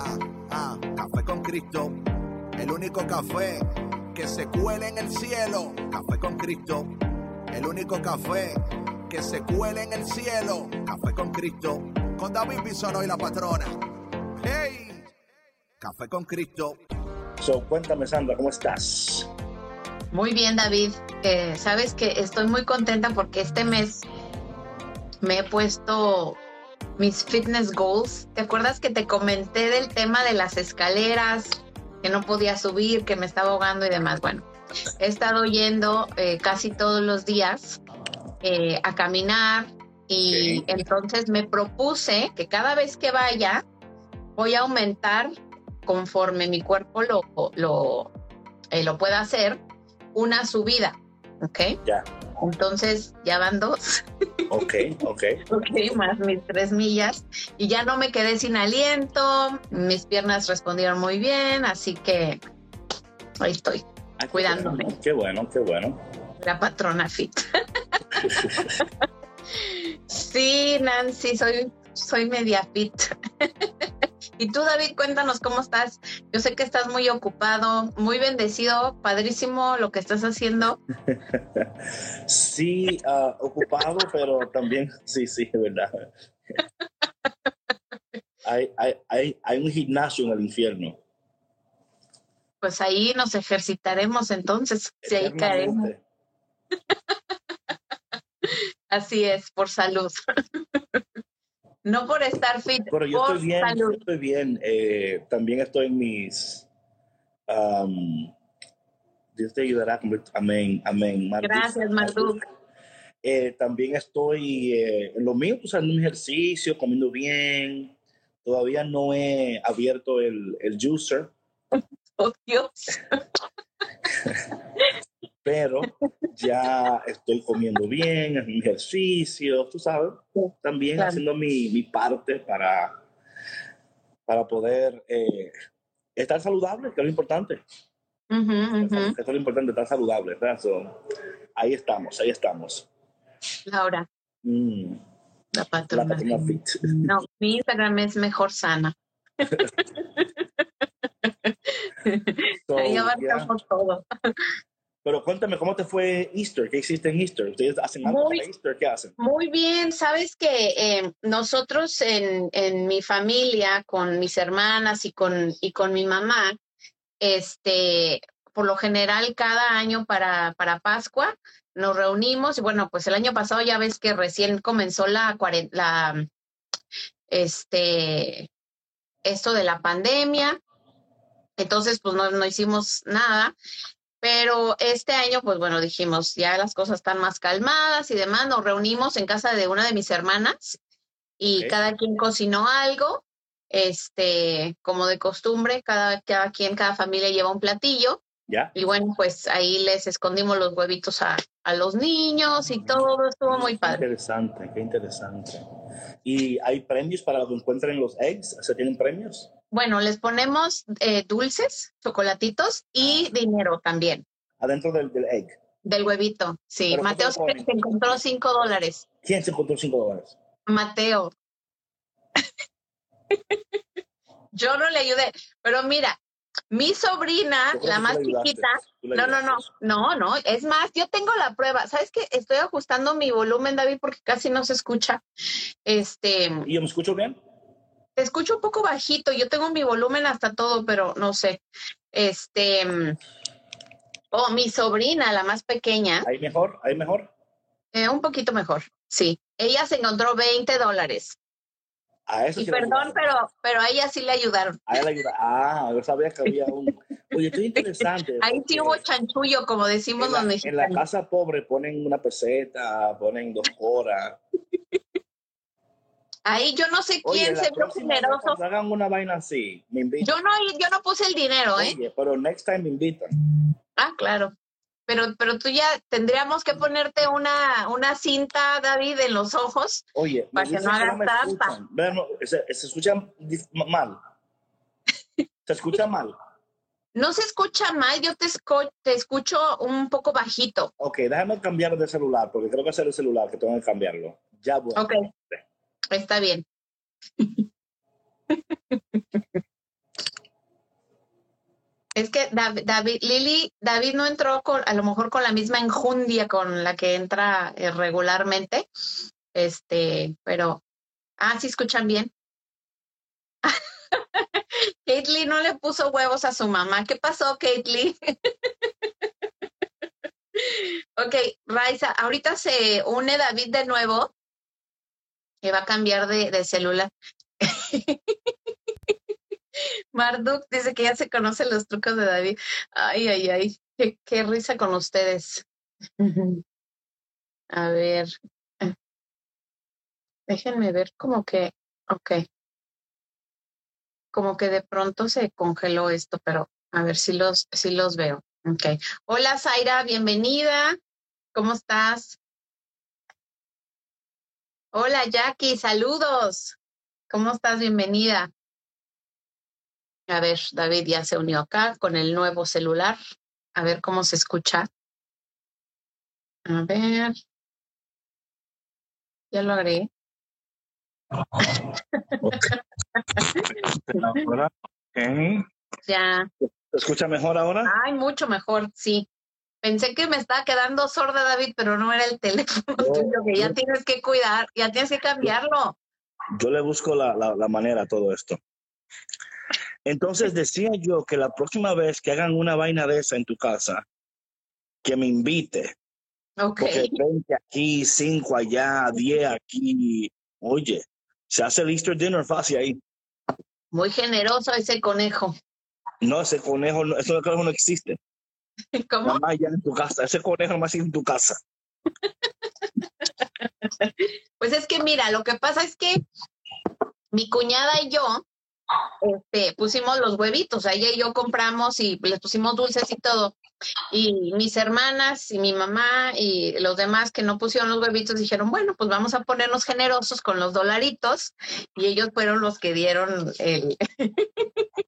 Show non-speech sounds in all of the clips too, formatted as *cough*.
Ah, ah, café con Cristo. El único café que se cuele en el cielo. Café con Cristo. El único café que se cuele en el cielo. Café con Cristo. Con David Bisono y la patrona. ¡Hey! Café con Cristo. So, cuéntame, Sandra, ¿cómo estás? Muy bien, David. Eh, Sabes que estoy muy contenta porque este mes me he puesto mis fitness goals. ¿Te acuerdas que te comenté del tema de las escaleras, que no podía subir, que me estaba ahogando y demás? Bueno, he estado yendo eh, casi todos los días eh, a caminar y entonces me propuse que cada vez que vaya voy a aumentar conforme mi cuerpo lo, lo, eh, lo pueda hacer una subida, ¿ok? Ya. Entonces ya van dos. *laughs* Ok, ok. Ok, más mis tres millas. Y ya no me quedé sin aliento, mis piernas respondieron muy bien, así que ahí estoy, Ah, qué cuidándome. bueno, Qué bueno, qué bueno. La patrona fit. *laughs* Sí, Nancy, soy, soy media fit. *laughs* Y tú, David, cuéntanos cómo estás. Yo sé que estás muy ocupado, muy bendecido, padrísimo lo que estás haciendo. *laughs* Sí, ah, ocupado, pero también, *laughs* sí, sí, es verdad. *laughs* Hay, hay, hay, hay un gimnasio en el infierno. Pues ahí nos ejercitaremos entonces, si ahí caemos. Así es, por salud. No por estar fit, Pero yo por estoy bien, yo salud. estoy bien. Eh, también estoy en mis... am, Dios te ayudará. Amén, amén. Marduk. Gracias, Marduk. Eh, también estoy eh, en lo mío, pues haciendo un ejercicio, comiendo bien. Todavía no he abierto el, el juicer, *laughs* Oh, Dios. *laughs* pero ya estoy comiendo bien, haciendo ejercicio, tú sabes. También Claro. haciendo mi, mi parte para, para poder eh, estar saludable, que es lo importante. Eso es lo importante, estar saludable, ¿verdad? So, ahí estamos, ahí estamos. Laura, Mm, la la patrona. fit. No, mi Instagram es mejor sana. *laughs* So, Ahí yeah. abarcamos todo. Pero cuéntame, ¿cómo te fue Easter? ¿Qué hiciste en Easter? ¿Ustedes hacen algo Muy- para Easter? ¿Qué hacen? Muy bien, sabes que eh, nosotros en, en mi familia, con mis hermanas y con, y con mi mamá, este, por lo general cada año para, para Pascua nos reunimos y bueno, pues el año pasado ya ves que recién comenzó la, la este, esto de la pandemia, entonces pues no, no hicimos nada. Pero este año, pues bueno, dijimos, ya las cosas están más calmadas y demás. Nos reunimos en casa de una de mis hermanas y cada quien cocinó algo, este, como de costumbre, cada, cada quien, cada familia lleva un platillo. ¿Ya? Y bueno, pues ahí les escondimos los huevitos a, a los niños y todo, estuvo muy Qué padre. interesante, qué interesante. ¿Y hay premios para que encuentren los eggs? ¿Se tienen premios? Bueno, les ponemos eh, dulces, chocolatitos y dinero también Adentro del, del egg. del huevito. Sí, Pero ¿cómo Mateo se, se encontró cinco dólares. ¿Quién se encontró 5 dólares? Mateo. *laughs* Yo no le ayudé, pero mira, mi sobrina, la más chiquita, no, no, no, no, no, es más, yo tengo la prueba. ¿Sabes qué? Estoy ajustando mi volumen, David, porque casi no se escucha. Este, ¿Y yo me escucho bien? Te escucho un poco bajito. Yo tengo mi volumen hasta todo, pero no sé. Este, oh, mi sobrina, la más pequeña, ¿Hay mejor? ¿Hay mejor? eh, un poquito mejor, sí. Ella se encontró 20 dólares. A eso Y sí le perdón, ayudaron. pero, pero a ella sí le ayudaron. A él ayuda. Ah, yo sabía que había un... Oye, esto es *laughs* interesante. Ahí sí hubo chanchullo, como decimos en la, los en la mexicanos. casa pobre ponen una peseta, ponen dos horas. Ahí yo no sé quién se vio generoso. hagan una vaina así, me invitan. Yo no, yo no puse el dinero, ¿eh? Oye, pero next time me invitan. Ah, claro. Pero, pero tú ya tendríamos que ponerte una, una cinta, David, en los ojos. Oye, para que no hagas trampa. se, se escucha mal. Se escucha mal. No se escucha mal, yo te, te escucho un poco bajito. Ok, déjame cambiar de celular, porque creo que es el celular que tengo que cambiarlo. Ya voy. Ok, está bien. es que David, Lili, David no entró con, a lo mejor con la misma enjundia con la que entra eh, regularmente. Este, pero, ah, sí escuchan bien. *laughs* Caitlyn no le puso huevos a su mamá. ¿Qué pasó, Caitlyn? *laughs* ok, Raiza, ahorita se une David de nuevo y va a cambiar de, celular. *laughs* Marduk dice que ya se conocen los trucos de David. Ay, ay, ay, qué, qué risa con ustedes. a ver. Déjenme ver como que, ok como que de pronto se congeló esto, pero a ver si los, si los veo. Okay. Hola Zaira, bienvenida. ¿Cómo estás? Hola Jackie, saludos. ¿Cómo estás? Bienvenida. A ver, David ya se unió acá con el nuevo celular. A ver cómo se escucha. A ver. Ya lo agregué. *laughs* *laughs* Ya. ¿Se escucha mejor ahora? Ay, mucho mejor, sí. Pensé que me estaba quedando sorda, David, pero no era el *laughs* teléfono tuyo, que ya tienes que cuidar, ya tienes que cambiarlo. Yo le busco la, la, manera a todo esto. Entonces decía yo que la próxima vez que hagan una vaina de esa en tu casa, que me invite. Ok. Porque 20 aquí, 5 allá, 10 aquí. Oye, se hace el Easter dinner fácil ahí. Muy generoso ese conejo. No, ese conejo, ese conejo no existe. *laughs* ¿Cómo? Nada ya en tu casa. Ese conejo más en tu casa. pues es que mira, lo que pasa es que mi cuñada y yo este, pusimos los huevitos, ella y yo compramos y les pusimos dulces y todo. Y mis hermanas y mi mamá y los demás que no pusieron los huevitos dijeron, bueno, pues vamos a ponernos generosos con los dolaritos y ellos fueron los que dieron el...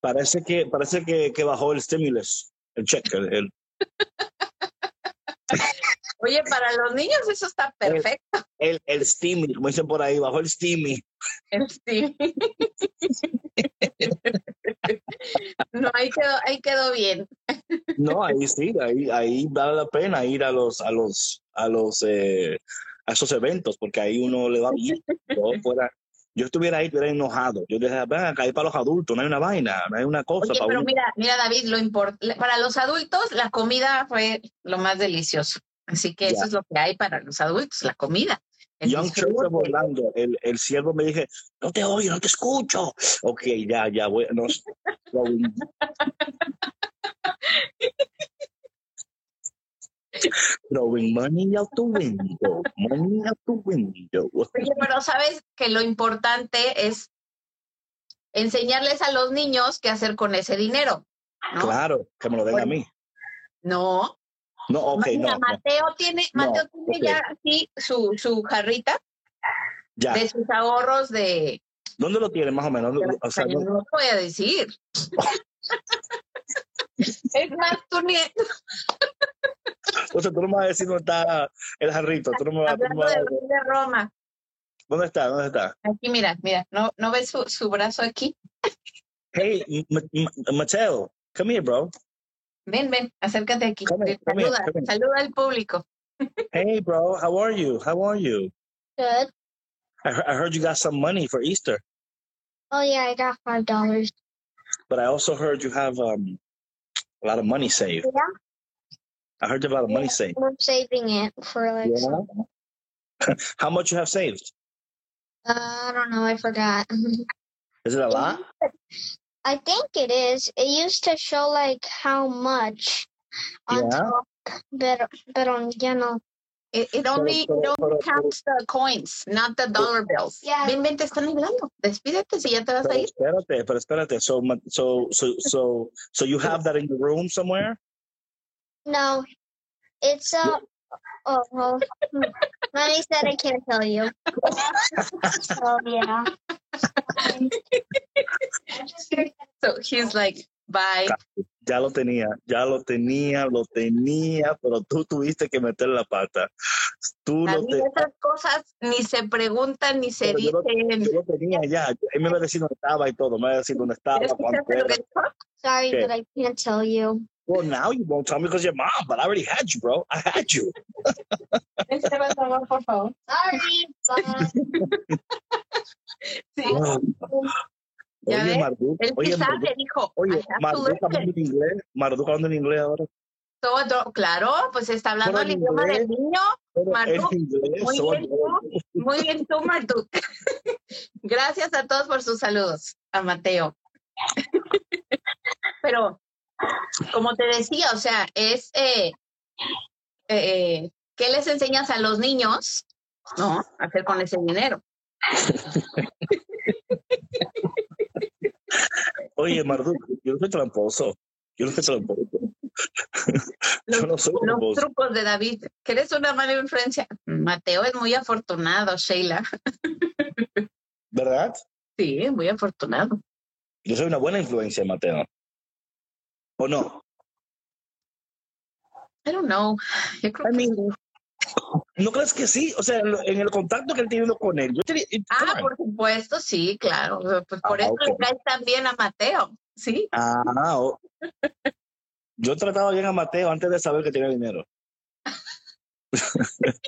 Parece que, parece que, que bajó el stimulus, el cheque, el... *laughs* Oye, para los niños eso está perfecto. El, el, steamy, como dicen por ahí, bajo el steamy. El steamy. *laughs* no, ahí quedó, ahí quedó bien. no, ahí sí, ahí, ahí vale la pena ir a los, a los, a los, eh, a esos eventos, porque ahí uno le va bien. Yo, fuera, yo estuviera ahí, estuviera enojado. Yo dije, ven acá, para los adultos, no hay una vaina, no hay una cosa. Oye, pero mira, mira, David, lo para los adultos la comida fue lo más delicioso. Así que eso es lo que hay para los adultos, la comida. Young Church volando, el, el siervo me dije, no te oigo, no te escucho. Ok, ya, ya, voy, no, *laughs* Throwing money out the window, money out the window. Pero sabes que lo importante es enseñarles a los niños qué hacer con ese dinero. Claro, que me lo den a mí. No, no, ok, no, Mateo tiene, Mateo tiene ya aquí su, su jarrita ya. de sus ahorros de... ¿Dónde lo tiene más o menos? O sea, no, no lo voy a decir. *laughs* es más, tu nieto. Entonces tú no me vas a decir dónde está el jarrito. Tú no me vas, Hablando de, de Roma. ¿Dónde está? ¿Dónde está? Aquí, mira, mira. ¿No, no ves su, su brazo aquí? hey, Mateo, come here, bro. Ven, ven, acércate aquí. saluda, saluda al público. hey, bro, how are you? How are you? Good. I, I heard you got some money for Easter. Oh yeah, I got five dollars. But I also heard you have um, a lot of money saved. Yeah. I heard you have a lot of money saved. I'm saving it for like. Yeah. *laughs* How much you have saved? Uh, I don't know. I forgot. *laughs* Is it a lot? I think it is. It used to show like how much on yeah. top, but pero ya no. It, it only, it only counts the coins, not the dollar bills. Yeah. Ven, ven, te están hablando. Despídete si ya te vas a Pero ir. espérate, pero espérate. So, so, so, so, so you have that in your room somewhere? No, it's uh oh well. hmm. Mommy said I can't tell you. *laughs* oh yeah. So he's like, bye. Ya lo tenía, ya lo tenía, lo tenía, pero tú tuviste que meter la pata. Tú A lo, mí te- esas cosas ni se preguntan ni se Pero yo lo- dicen. yo lo tenía ya. Él me iba a decir dónde estaba y todo. Me iba a decir dónde estaba. Sorry, but I can't tell you. Well, now you won't tell me because you're mom, but I already had you, bro. I had you. *laughs* Ya Oye, Marduk, oye, dijo. Oye, hablando en inglés, Marduk hablando en inglés ahora. Todo, claro, pues está hablando el en idioma inglés. del niño. Pero Marduk, en inglés, muy so- bien tú. Muy bien tú, Marduk. *laughs* Gracias a todos por sus saludos, a Mateo. *laughs* Pero, como te decía, o sea, es, eh, eh, ¿qué les enseñas a los niños? ¿No? A hacer con ese dinero. Oye, Marduk, yo no soy tramposo. Yo no soy tramposo. *laughs* yo no soy Los trucos de David. ¿Que eres una mala influencia? Mateo es muy afortunado, Sheila. ¿Verdad? Sí, muy afortunado. Yo soy una buena influencia, Mateo. ¿O no? I don't know. Yo creo I que mean. ¿No crees que sí? O sea, en el contacto que él tiene con él. Yo tenía, Ah, por supuesto, sí, claro. Pues por Ah, eso ok. le caes también a Mateo, ¿sí? Ah, oh. *laughs* Yo trataba bien a Mateo antes de saber que tenía dinero. *laughs*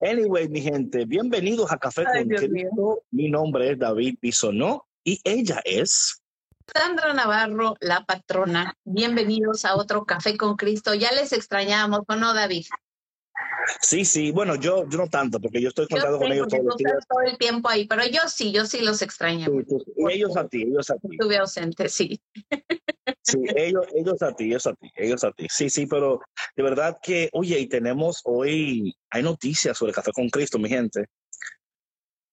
anyway, mi gente, bienvenidos a Café Ay, con Cristo. Mi nombre es David Bisonó y ella es. Sandra Navarro, la patrona. Bienvenidos a otro Café con Cristo. Ya les extrañamos, ¿o no, David? Sí, sí, bueno, yo, yo no tanto, porque yo estoy contando con ellos los días. estás todo el tiempo ahí, pero yo sí, yo sí los extraño. Sí, ellos a ti, ellos a ti. Estuve ausente, sí. Sí, ellos, ellos a ti, ellos a ti, ellos a ti. Sí, sí, pero de verdad que, oye, y tenemos hoy, hay noticias sobre Café con Cristo, mi gente.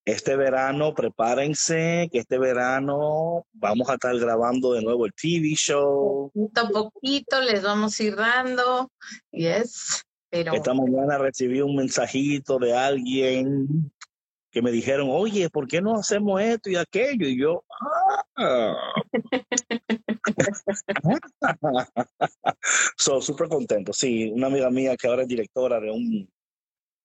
Este verano, prepárense, que este verano vamos a estar grabando de nuevo el TV show. Poquito a poquito les vamos a ir dando. Yes, pero Esta mañana recibí un mensajito de alguien que me dijeron, oye, ¿por qué no hacemos esto y aquello? Y yo, ah. *laughs* so, súper contento. Sí, una amiga mía que ahora es directora de un,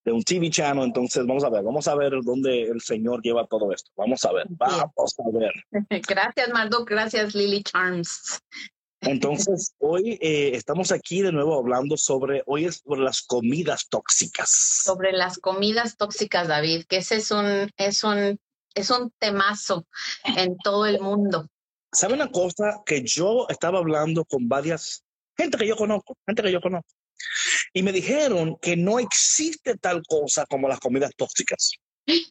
de un TV channel. Entonces, vamos a ver, vamos a ver dónde el Señor lleva todo esto. Vamos a ver, vamos a ver. *laughs* gracias, Marduk, gracias, Lily Charms. Entonces, *laughs* hoy eh, estamos aquí de nuevo hablando sobre, hoy es sobre las comidas tóxicas. Sobre las comidas tóxicas, David, que ese es un, es un, es un temazo en todo el mundo. ¿Sabe una cosa? Que yo estaba hablando con varias gente que yo conozco, gente que yo conozco, y me dijeron que no existe tal cosa como las comidas tóxicas.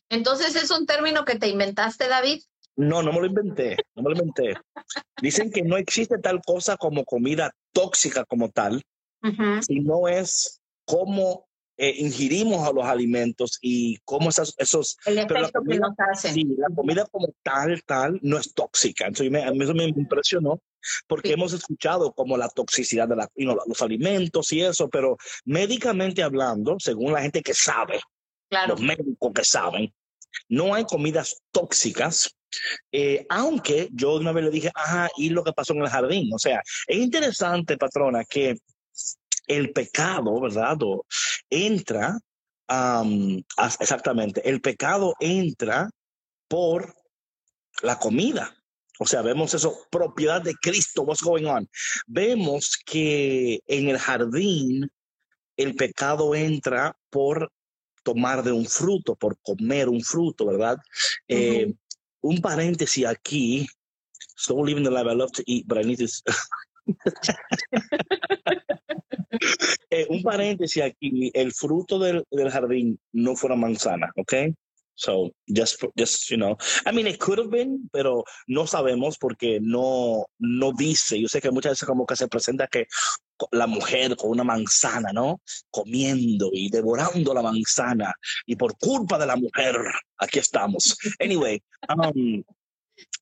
Entonces, ¿es un término que te inventaste, David? No, no me lo inventé, no me lo inventé. Dicen que no existe tal cosa como comida tóxica como tal, sino es cómo eh, ingerimos a los alimentos y cómo esas- esos El Pero la efecto que comida- nos hacen. Sí, la comida como tal, tal, no es tóxica. Entonces, me- a mí eso me impresionó porque Sí. hemos escuchado como la toxicidad de la, los alimentos y eso, pero médicamente hablando, según la gente que sabe, Claro, los médicos que saben, no hay comidas tóxicas. eh, aunque yo una vez le dije, ajá, y lo que pasó en el jardín. O sea, es interesante, patrona, que el pecado, ¿verdad? O entra, as- exactamente, el pecado entra por la comida. O sea, vemos eso, propiedad de Cristo, what's going on. Vemos que en el jardín el pecado entra por tomar de un fruto, por comer un fruto, ¿verdad? Eh, un paréntesis aquí. So living the life I love to eat, but I need to. *laughs* Eh, un paréntesis aquí. El fruto del, del jardín no fue una manzana, ¿ok? So just, just, you know, I mean, it could have been, pero no sabemos porque no, no dice. Yo sé que muchas veces como que se presenta que la mujer con una manzana, ¿no? Comiendo y devorando la manzana. Y por culpa de la mujer, aquí estamos. Anyway, um,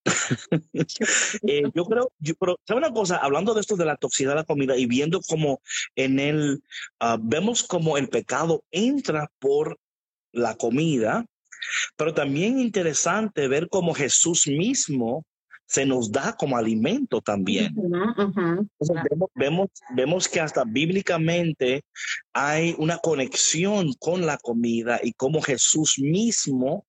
*laughs* eh, yo creo, yo, pero, ¿sabe una cosa? Hablando de esto de la toxicidad de la comida y viendo cómo en él, uh, vemos como el pecado entra por la comida, pero también interesante ver cómo Jesús mismo se nos da como alimento también. vemos, vemos, vemos, que hasta bíblicamente hay una conexión con la comida y cómo Jesús mismo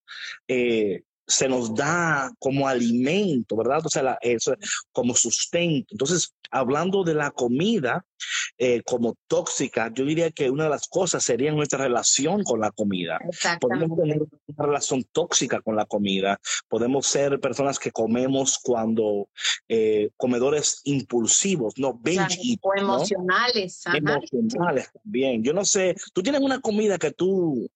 eh, se nos da como alimento, ¿verdad? O sea, eso, como sustento. Entonces, hablando de la comida eh, como tóxica, yo diría que una de las cosas sería nuestra relación con la comida. Podemos tener una relación tóxica con la comida. Podemos ser personas que comemos cuando eh, comedores impulsivos, no binge O emocionales. Emocionales también. Yo no sé, tú tienes una comida que tú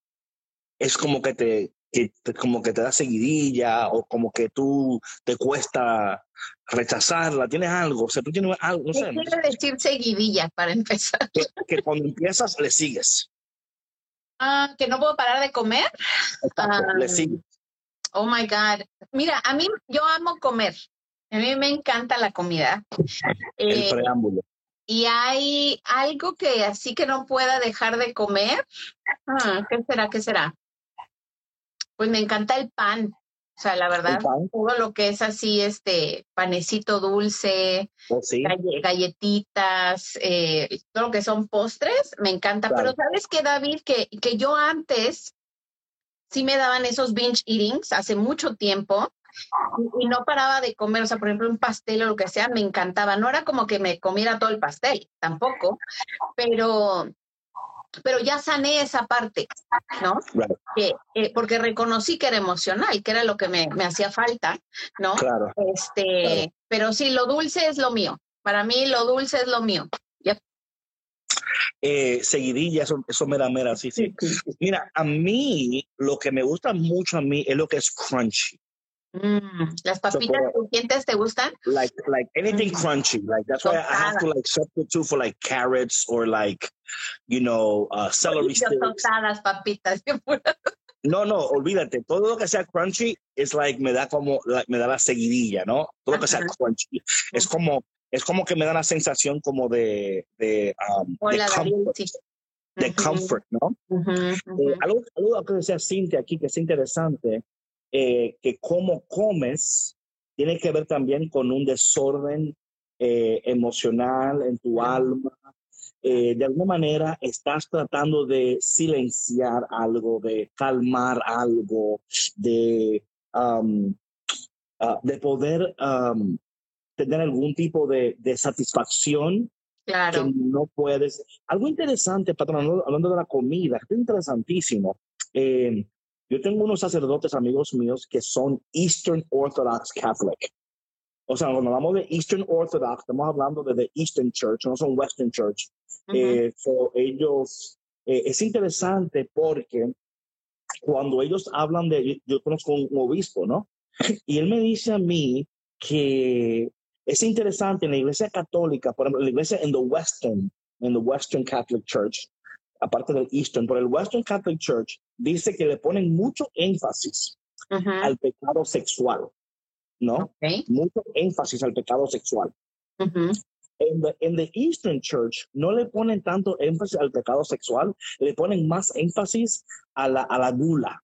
es como que te que como que te da seguidilla o como que tú te cuesta rechazarla, tienes algo, o sea, tú tienes algo, no sé. ¿Qué quiere decir seguidilla para empezar? Que, cuando empiezas le sigues. Ah, que no puedo parar de comer. le ah, sigues. Oh my God. Mira, a mí yo amo comer. A mí me encanta la comida. El eh, preámbulo. Y hay algo que así que no pueda dejar de comer. Ah, ¿Qué será? ¿Qué será? Pues me encanta el pan. O sea, la verdad, todo lo que es así, este panecito dulce, oh, galletitas, eh, todo lo que son postres, me encanta. Pero sabes que, David, que, que yo antes sí me daban esos binge eatings hace mucho tiempo y, y, no paraba de comer, o sea, por ejemplo, un pastel o lo que sea, me encantaba. No era como que me comiera todo el pastel, tampoco, pero pero ya sané esa parte, ¿no? Eh, porque reconocí que era emocional, que era lo que me, hacía falta, ¿no? Claro. Este, pero sí, lo dulce es lo mío. Para mí, lo dulce es lo mío. Eh, seguidilla, eso, eso mera, mera, sí, sí. Mira, a mí, lo que me gusta mucho a mí es lo que es crunchy. Mm, las papitas crujientes te gustan? Like like anything mm. crunchy. Like that's why I have to like substitute for like carrots or like you know uh, celery sticks. Tostadas, papitas. *laughs* No, no, olvídate. Todo lo que sea crunchy es like me da como like, me da la seguidilla, ¿no? Todo lo que sea crunchy es como es como que me da la sensación como de de, um, de comfort, de comfort, ¿no? Eh, algo, algo que decía Cintia aquí que es interesante eh, que cómo comes tiene que ver también con un desorden eh, emocional en tu alma. Eh, de alguna manera estás tratando de silenciar algo, de calmar algo, de, um, uh, de poder um, tener algún tipo de, de satisfacción Claro. que no puedes. Algo interesante, patrón, hablando de la comida, es interesantísimo. Eh, yo tengo unos sacerdotes amigos míos que son Eastern Orthodox Catholic. O sea, cuando hablamos de Eastern Orthodox, estamos hablando de the Eastern Church, no son Western Church. Eh, ellos, eh, es interesante porque cuando ellos hablan de, yo conozco un obispo, ¿no? *laughs* Y él me dice a mí que es interesante en la iglesia católica, por ejemplo, la iglesia en the Western, en the Western Catholic Church, aparte del Eastern, por el Western Catholic Church, dice que le ponen mucho énfasis al pecado sexual, ¿no? Mucho énfasis al pecado sexual. En the, the, Eastern Church no le ponen tanto énfasis al pecado sexual, le ponen más énfasis a la, a la gula.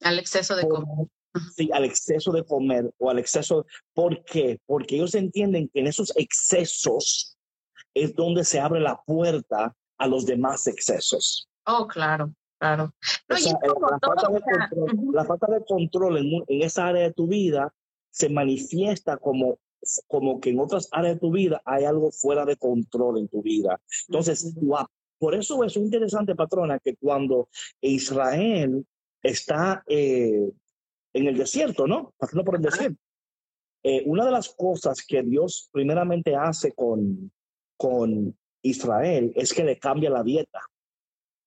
Al exceso de comer. Sí, al exceso de comer o al exceso. ¿Por qué? Porque ellos entienden que en esos excesos es donde se abre la puerta a los demás excesos. Oh, claro, claro. la, falta de control, en, esa área de tu vida se manifiesta como, como que en otras áreas de tu vida hay algo fuera de control en tu vida. Entonces, por eso es interesante, patrona, que cuando Israel está eh, en el desierto, ¿no? Pasando por el desierto. Eh, una de las cosas que Dios primeramente hace con, con Israel es que le cambia la dieta.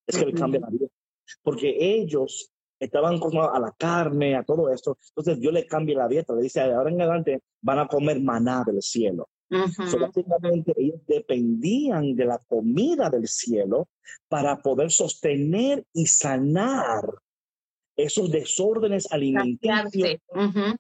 Es que le cambia la dieta. Porque ellos estaban acostumbrados a la carne, a todo esto. Entonces Dios le cambia la dieta, le dice, ahora en adelante van a comer maná del cielo. So, básicamente ellos dependían de la comida del cielo para poder sostener y sanar esos desórdenes alimenticios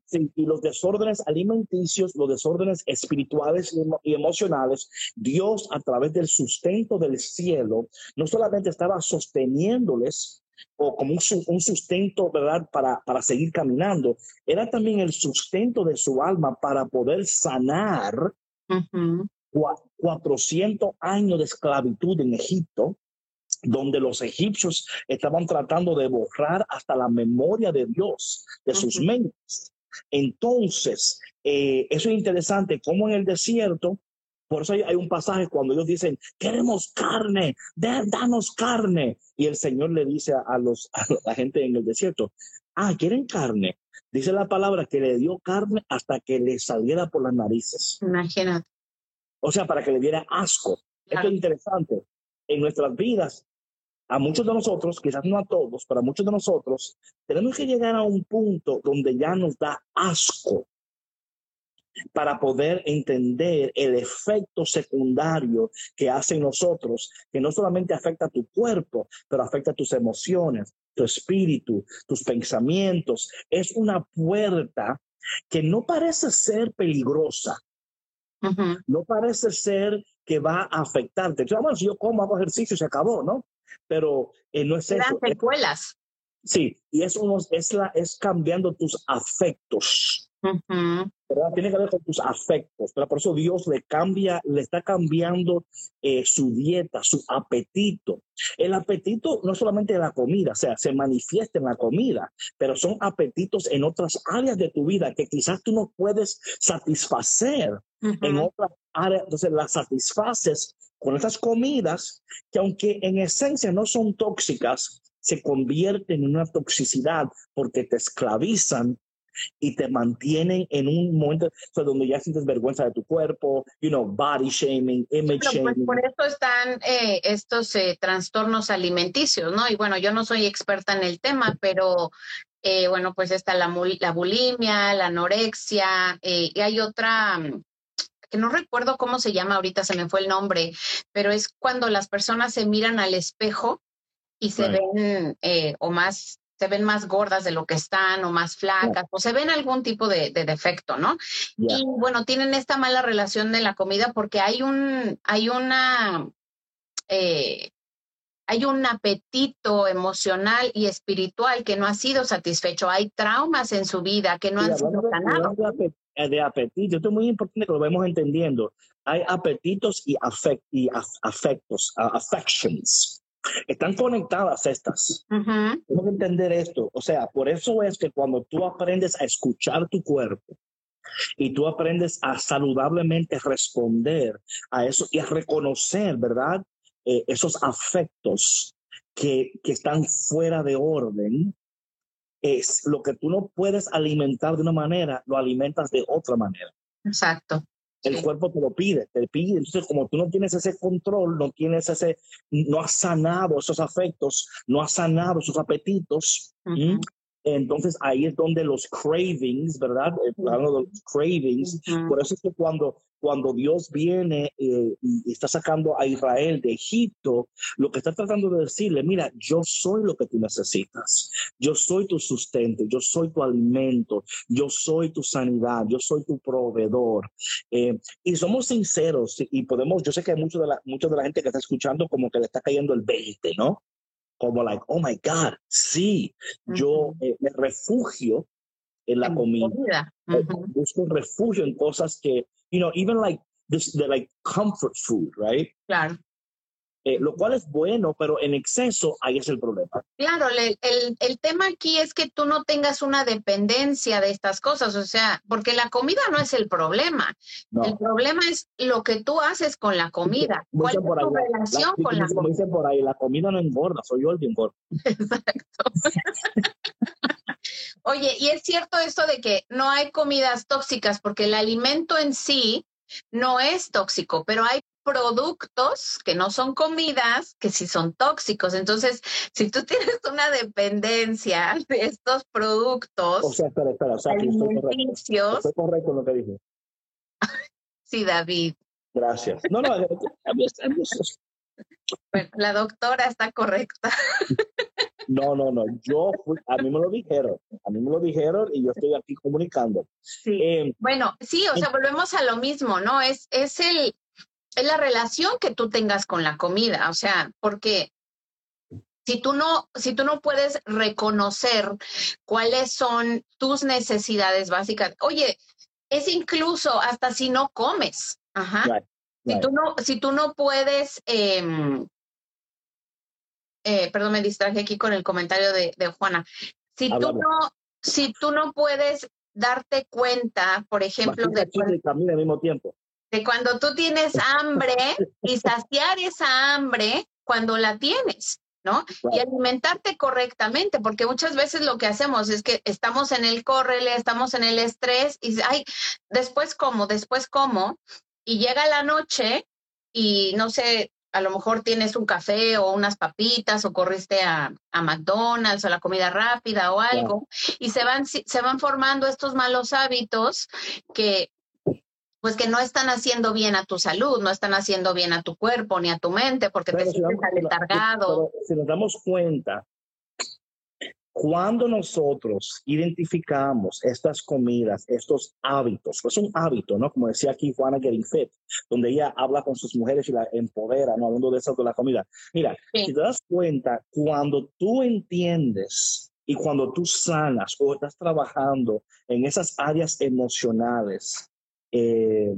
sí, y los desórdenes alimenticios, los desórdenes espirituales y, emo- y emocionales, Dios a través del sustento del cielo no solamente estaba sosteniéndoles o como un, un sustento, ¿verdad?, para, para seguir caminando, era también el sustento de su alma para poder sanar Ujú. cua- 400 años de esclavitud en Egipto, donde los egipcios estaban tratando de borrar hasta la memoria de Dios, de sus mentes. Entonces, eh, eso es interesante, como en el desierto, por eso hay, hay un pasaje cuando ellos dicen, queremos carne, da- danos carne. Y el Señor le dice a, los, a la gente en el desierto, ah, ¿quieren carne? Dice la palabra que le dio carne hasta que le saliera por las narices. Imagínate. O sea, para que le diera asco. Esto es interesante. En nuestras vidas, a muchos de nosotros, quizás no a todos, pero a muchos de nosotros, tenemos que llegar a un punto donde ya nos da asco para poder entender el efecto secundario que hace en nosotros, que no solamente afecta a tu cuerpo, pero afecta a tus emociones, tu espíritu, tus pensamientos. Es una puerta que no parece ser peligrosa, Ujú. no parece ser que va a afectarte. Tú, bueno, si yo como, hago ejercicio, se acabó, ¿no? Pero eh, no es eso. Es- secuelas. sí, y es, unos, es, la, es cambiando tus afectos. ¿verdad? Tiene que ver con tus afectos, pero por eso Dios le cambia, le está cambiando eh, su dieta, su apetito. El apetito no es solamente la comida, o sea, se manifiesta en la comida, pero son apetitos en otras áreas de tu vida que quizás tú no puedes satisfacer en Ujú. otras áreas. Entonces las satisfaces con esas comidas que aunque en esencia no son tóxicas, se convierten en una toxicidad porque te esclavizan y te mantienen en un momento o sea, donde ya sientes vergüenza de tu cuerpo, you know, body shaming, image Pero, pues, shaming. por eso están eh, estos eh, trastornos alimenticios, ¿no? Y bueno, yo no soy experta en el tema, pero eh, bueno, pues está la, la bulimia, la anorexia, eh, y hay otra mm, que no recuerdo cómo se llama ahorita, se me fue el nombre, pero es cuando las personas se miran al espejo y se Right. ven eh, o más se ven más gordas de lo que están o más flacas o se ven algún tipo de, de defecto, ¿no? Yeah. Y bueno, tienen esta mala relación de la comida porque hay un, hay una, eh, hay un apetito emocional y espiritual que no ha sido satisfecho. Hay traumas en su vida que no Y han sido sanados. de de apetito, esto es muy importante que lo vemos entendiendo. Hay apetitos y, afect, y af- afectos, uh, affections. Están conectadas estas. Tenemos que entender esto. O sea, por eso es que cuando tú aprendes a escuchar tu cuerpo y tú aprendes a saludablemente responder a eso y a reconocer, ¿verdad? Eh, esos afectos que, que están fuera de orden, es lo que tú no puedes alimentar de una manera, lo alimentas de otra manera. Exacto. El Sí. cuerpo te lo pide, te pide. Entonces, como tú no tienes ese control, no tienes ese, no has sanado esos afectos, no has sanado esos apetitos, entonces ahí es donde los cravings, ¿verdad? Eh, Hablando de los cravings, ujú. por eso es que cuando, cuando Dios viene eh, y está sacando a Israel de Egipto, lo que está tratando de decirle, mira, yo soy lo que tú necesitas, yo soy tu sustento, yo soy tu alimento, yo soy tu sanidad, yo soy tu proveedor. Eh, y somos sinceros y- podemos, yo sé que hay mucho de la, mucha de la gente que está escuchando como que le está cayendo el 20, ¿no? Como like, oh my God, sí, yo eh, me refugio en la En comida. comida. Eh, Ujú. Busco refugio en cosas que, you know, even like this, the like comfort food, right? Claro. Eh, lo cual es bueno, pero en exceso ahí es el problema. Claro, le- el, el tema aquí es que tú no tengas una dependencia de estas cosas, o sea, porque la comida no es el problema. No. El problema es lo que tú haces con la comida. ¿Cuál es ahí, tu la- relación la- con la como comida? dicen por ahí, la comida no engorda, soy yo el que engorda. *laughs* Exacto. *laughs* Oye, y es cierto esto de que no hay comidas tóxicas porque el alimento en sí no es tóxico, pero hay productos que no son comidas, que sí son tóxicos. Entonces, si tú *laughs* tienes una dependencia de estos productos O sea, espera, espera, o sea, que estoy correcto. alimenticios, Estoy correcto en lo que dije. *laughs* sí, David, Gracias. No, no, I'm just- bueno, la doctora está correcta. *laughs* no, no, no. Yo fui, a mí me lo dijeron, a mí me lo dijeron y yo estoy aquí comunicando. Sí. Eh, Bueno, sí, o sea, volvemos a lo mismo, ¿no? Es, es el, es la relación que tú tengas con la comida, o sea, porque si tú no, si tú no puedes reconocer cuáles son tus necesidades básicas, oye, es incluso hasta si no comes, ajá. Right, Si tú no, si tú no puedes, em, eh, perdón, me distraje aquí con el comentario de, de Juana. Si Habla, tú habla. no, si tú no puedes darte cuenta, por ejemplo, de, camina al mismo tiempo. de cuando tú tienes hambre y *laughs* saciar esa hambre cuando la tienes, ¿no? Y alimentarte correctamente, porque muchas veces lo que hacemos es que estamos en el córrele, estamos en el estrés y ay, después como, después como, y llega la noche y no sé, a lo mejor tienes un café o unas papitas o corriste a, a McDonald's o la comida rápida o algo y se van se van formando estos malos hábitos que pues que no están haciendo bien a tu salud, no están haciendo bien a tu cuerpo ni a tu mente porque te si sientes aletargado. si nos damos cuenta, cuando nosotros identificamos estas comidas, estos hábitos, pues un hábito, ¿no? Como decía aquí Juana Getting Fit, donde ella habla con sus mujeres y la empodera, ¿no? Hablando de eso de la comida. Mira, Sí. si te das cuenta, cuando tú entiendes y cuando tú sanas o estás trabajando en esas áreas emocionales eh,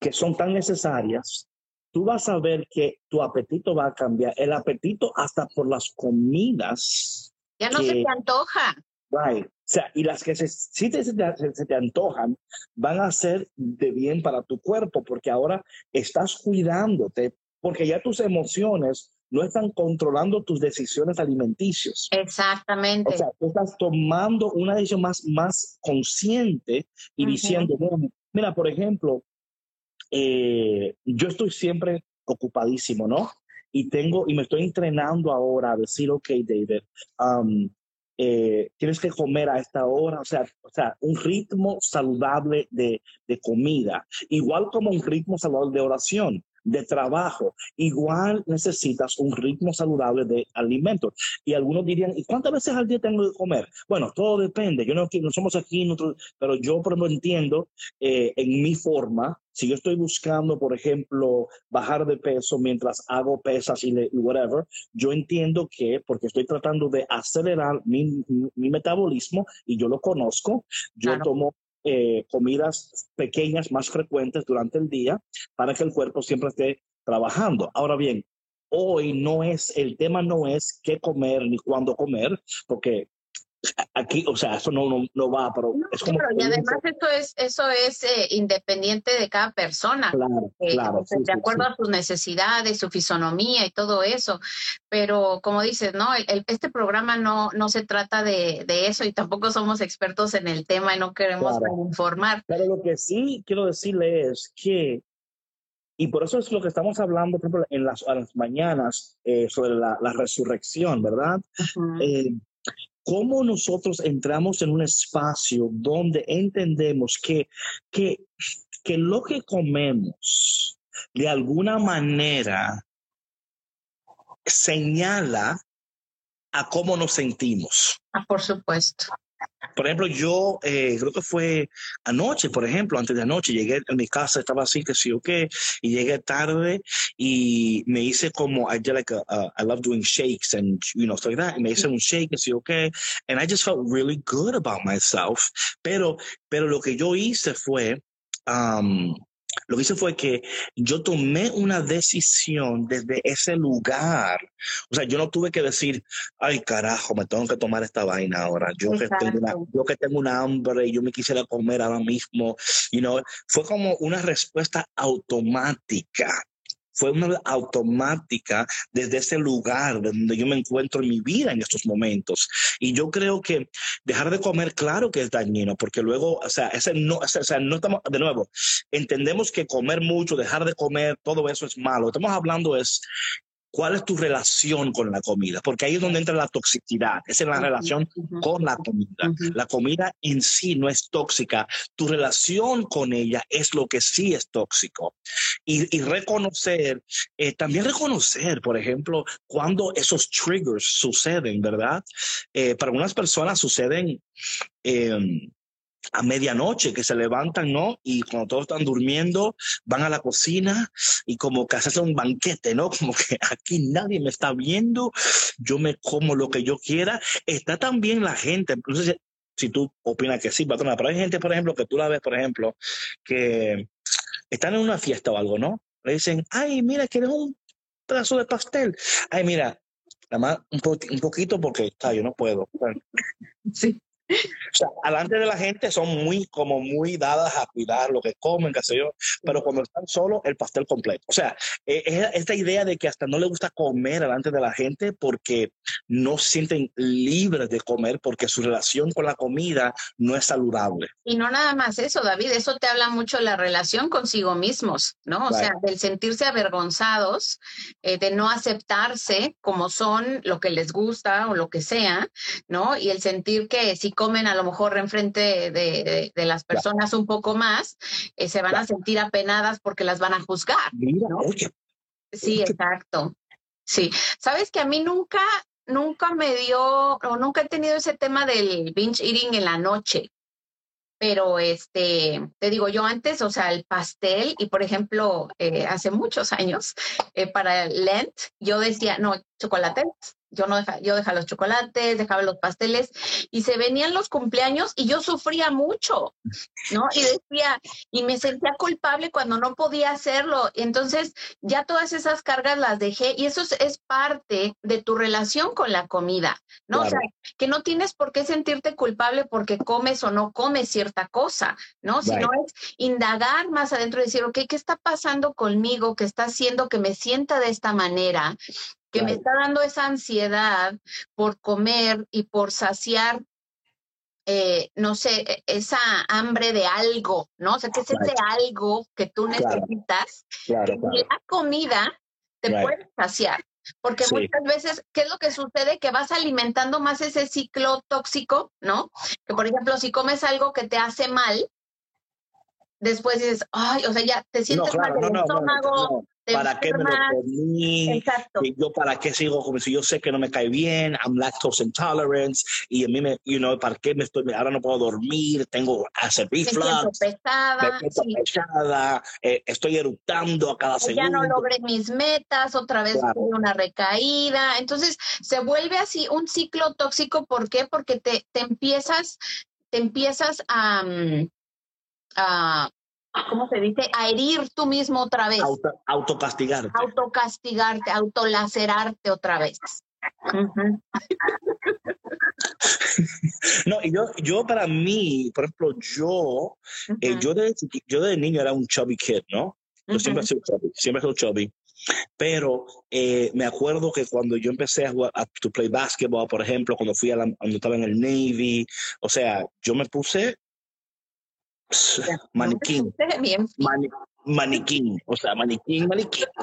que son tan necesarias, tú vas a ver que tu apetito va a cambiar. El apetito hasta por las comidas, Ya no se que- te antoja. right? O sea, y las que se, sí te, se, te, se te antojan van a ser de bien para tu cuerpo, porque ahora estás cuidándote, porque ya tus emociones no están controlando tus decisiones alimenticias. Exactamente. O sea, tú estás tomando una decisión más, más consciente y diciendo, "Bueno, mira, por ejemplo, eh, yo estoy siempre ocupadísimo, ¿no? Y tengo, y me estoy entrenando ahora a decir, ok, David, um, eh, tienes que comer a esta hora, o sea, o sea un ritmo saludable de, de comida, igual como un ritmo saludable de oración, de trabajo, igual necesitas un ritmo saludable de alimentos. Y algunos dirían, ¿y cuántas veces al día tengo que comer? Bueno, todo depende. Yo no, no somos aquí, nosotros, pero yo por ejemplo entiendo eh, en mi forma, si yo estoy buscando, por ejemplo, bajar de peso mientras hago pesas y, le- y whatever, yo entiendo que porque estoy tratando de acelerar mi, mi- mi metabolismo y yo lo conozco, yo Claro. tomo eh, comidas pequeñas más frecuentes durante el día para que el cuerpo siempre esté trabajando. Ahora bien, hoy no es, el tema no es qué comer ni cuándo comer, porque aquí, o sea, eso no, no, no va, pero No, es como... pero y además eso es, eso es eh, independiente de cada persona. Claro, eh, claro. o sea, sí, de acuerdo sí. a sus necesidades, su fisonomía y todo eso. Pero como dices, ¿no? El- el- este programa no, no se trata de, de eso y tampoco somos expertos en el tema y no queremos Claro. informar. Pero lo que sí quiero decirle es que, y por eso es lo que estamos hablando, por ejemplo, en las, las mañanas eh, sobre la, la resurrección, ¿verdad? Eh, cómo nosotros entramos en un espacio donde entendemos que, que, que lo que comemos de alguna manera señala a cómo nos sentimos. Ah, por supuesto. Por ejemplo, yo eh, creo que fue anoche, por ejemplo, antes de anoche, llegué a mi casa, estaba así, que sí o qué, y llegué tarde y me hice como, I did like a, a- I love doing shakes and, you know, stuff like that, y me hice un shake, que sí o qué, and I just felt really good about myself, pero, pero lo que yo hice fue, um, lo que hice fue que yo tomé una decisión desde ese lugar. O sea, yo no tuve que decir, ay carajo, me tengo que tomar esta vaina ahora. Yo que, tengo una, yo que tengo una hambre y yo me quisiera comer ahora mismo. You know, fue como una respuesta automática. Fue una automática desde ese lugar donde yo me encuentro en mi vida en estos momentos. Y yo creo que dejar de comer, claro que es dañino, porque luego, o sea, ese no, o sea, no estamos, de nuevo, entendemos que comer mucho, dejar de comer, todo eso es malo. Estamos hablando es ¿Cuál es tu relación con la comida? Porque ahí es donde entra la toxicidad, es en la relación con la comida. La comida en sí no es tóxica, tu relación con ella es lo que sí es tóxico. Y, reconocer, eh, también reconocer, por ejemplo, cuando esos triggers suceden, ¿verdad? Eh, para algunas personas suceden... Em, a medianoche que se levantan, ¿no? Y cuando todos están durmiendo, van a la cocina y como que hacen un banquete, ¿no? *laughs* Como que aquí nadie me está viendo, yo me como lo que yo quiera. Está también la gente, no si, tú opinas que sí, patrona, pero hay gente, por ejemplo, que tú la ves, por ejemplo, que están en una fiesta o algo, ¿no? Le dicen, ay, mira, ¿quieres un pedazo de pastel? Ay, mira, nada más un, un poquito porque está, yo no puedo. Sí. O sea, alante de la gente son muy, como muy dadas a cuidar lo que comen, qué sé yo, pero cuando están solos, el pastel completo. O sea, es esta idea de que hasta no le gusta comer delante de la gente porque no sienten libres de comer porque su relación con la comida no es saludable. Y no nada más eso, David, eso te habla mucho de la relación consigo mismos, ¿no? O sea, del sentirse avergonzados, eh, de no aceptarse como son, lo que les gusta o lo que sea, ¿no? Y el sentir que si comen a lo mejor enfrente de, de, las personas un poco más, eh, se van a sentir apenadas porque las van a juzgar. Sí, exacto. Sí, sabes que a mí nunca, nunca me dio, o nunca he tenido ese tema del binge eating en la noche. Pero este, te digo, yo antes, o sea, el pastel, y por ejemplo, eh, hace muchos años, eh, para Lent, yo decía, no, chocolate, yo no dejaba, yo dejaba los chocolates, dejaba los pasteles y se venían los cumpleaños y yo sufría mucho, ¿no? Y decía, y me sentía culpable cuando no podía hacerlo. Entonces, ya todas esas cargas las dejé y eso es, parte de tu relación con la comida, ¿no? O sea, que no tienes por qué sentirte culpable porque comes o no comes cierta cosa, ¿no? Sino es indagar más adentro y decir, ok, ¿qué está pasando conmigo que está haciendo que me sienta de esta manera? Que me está dando esa ansiedad por comer y por saciar, eh, no sé, e, esa hambre de algo, ¿no? O sea, que es ese algo que tú necesitas. Claro, y la comida te puede saciar. Porque muchas veces, ¿qué es lo que sucede? Que vas alimentando más ese ciclo tóxico, ¿no? Que por ejemplo, si comes algo que te hace mal, después dices, ay, o sea, ya te sientes mal en el estómago, ¿Para qué me lo comí? Exacto. Y yo para qué sigo como si yo sé que no me cae bien, I'm lactose intolerant y a mí me, you know, ¿para qué me estoy, ahora no puedo dormir, tengo hacer reflux, pesada, me pesada eh, estoy eructando a cada segundo. Ya no logré mis metas, otra vez tuve una recaída, entonces se vuelve así un ciclo tóxico, ¿por qué? Porque te, te empiezas, te empiezas a, mm, a ¿cómo se dice? A herir tú mismo otra vez. Auto, autocastigarte. Autocastigarte, autolacerarte otra vez. *laughs* no, y yo, yo para mí, por ejemplo, yo, eh, yo, de, yo de niño era un chubby kid, ¿no? Yo siempre he sido chubby, siempre he sido chubby. Pero eh, me acuerdo que cuando yo empecé a jugar, a to play basketball, por ejemplo, cuando fui a la, cuando estaba en el Navy, o sea, yo me puse maniquín. *laughs* maniquín, o sea, maniquín, maniquín. *laughs*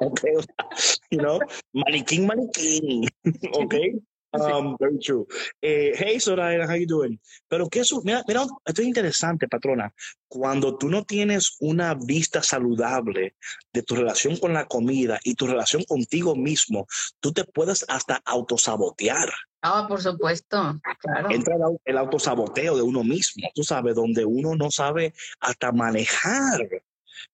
Okay, o sea, you know, maniquín, maniquín. *laughs* Okay. Um, very true. Eh, hey, Soraya, how you doing? Pero que eso, mira, mira, esto es interesante, patrona. Cuando tú no tienes una vista saludable de tu relación con la comida y tu relación contigo mismo, tú te puedes hasta autosabotear. Ah, por supuesto, claro. Entra el, autosaboteo de uno mismo, tú sabes, donde uno no sabe hasta manejar,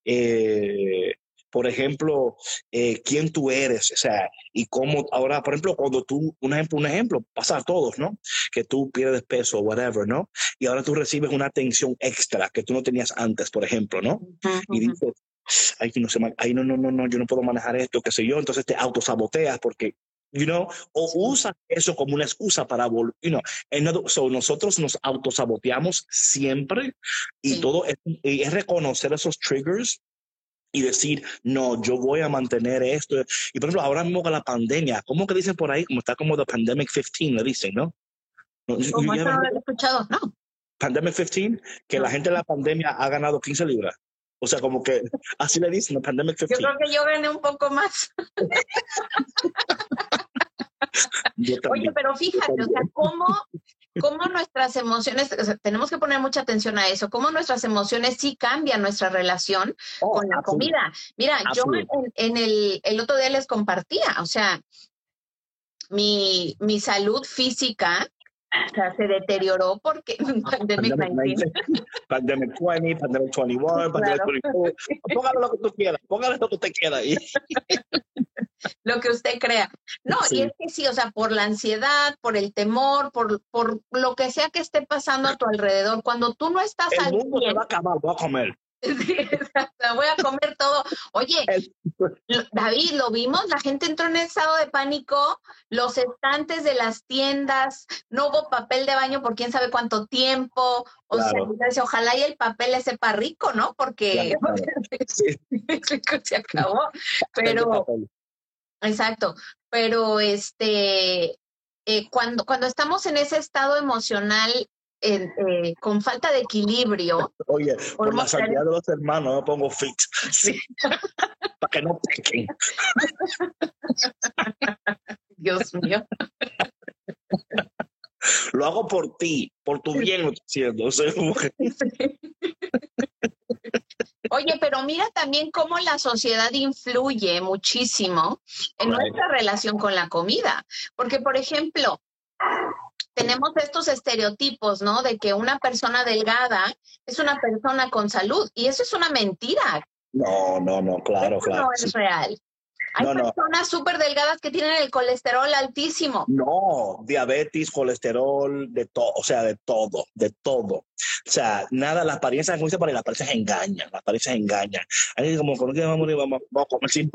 eh, por ejemplo, eh, quién tú eres, o sea, y cómo ahora, por ejemplo, cuando tú, un ejemplo, un ejemplo, pasa a todos, ¿no? Que tú pierdes peso whatever, ¿no? Y ahora tú recibes una atención extra que tú no tenías antes, por ejemplo, ¿no? Y dices, ay, no, sé, ay, no, no, no, no, yo no puedo manejar esto, qué sé yo, entonces te autosaboteas porque you know, o usa eso como una excusa para volver, you know, so nosotros nos autosaboteamos siempre y todo es, es, reconocer esos triggers y decir, no, yo voy a mantener esto. Y por ejemplo, ahora mismo con la pandemia, ¿cómo que dicen por ahí? Como está como The Pandemic 15, le dicen, ¿no? no ¿Cómo no he escuchado? No. Pandemic 15, que la gente de la pandemia ha ganado 15 libras. O sea, como que así le dicen, Pandemic 15. Yo creo que yo gané un poco más. *laughs* Oye, pero fíjate, o sea, ¿cómo, cómo nuestras emociones, tenemos que poner mucha atención a eso, cómo nuestras emociones sí cambian nuestra relación oh, con la comida. Mira, yo en, el, el otro día les compartía, o sea, mi, mi salud física o sea, se deterioró porque Pandemic 19. Pandemic 20, Pandemic 21, Pandemic 24. Póngale lo que tú quieras, póngale lo que usted quiera ahí. *laughs* lo que usted crea. No, y es que sí, o sea, por la ansiedad, por el temor, por, por lo que sea que esté pasando a tu alrededor, cuando tú no estás el mundo se va a acabar, voy a comer. *laughs* Sí, voy a comer todo. Oye, David, lo vimos, la gente entró en estado de pánico, los estantes de las tiendas, no hubo papel de baño por quién sabe cuánto tiempo, o sea, ojalá y el papel le sepa rico, ¿no? Porque se acabó, *laughs* *laughs* pero... Exacto, pero este, eh, cuando, cuando estamos en ese estado emocional eh, con falta de equilibrio. *laughs* Oye, por la salida de los hermanos me pongo fit. Sí. *laughs* Para que no pequen. *laughs* Dios mío. Lo hago por ti, por tu bien lo estoy haciendo. *laughs* Oye, pero mira también cómo la sociedad influye muchísimo en nuestra relación con la comida. Porque, por ejemplo, tenemos estos estereotipos, ¿no? De que una persona delgada es una persona con salud y eso es una mentira. No, no, no, claro, claro. No es real. Hay personas súper delgadas que tienen el colesterol altísimo. No, diabetes, colesterol, de todo, o sea, de todo, de todo. O sea, nada, las apariencias, como dice para las apariencias engañan, las apariencias engañan. Hay como, ¿con qué vamos a morir? Vamos, a comer sin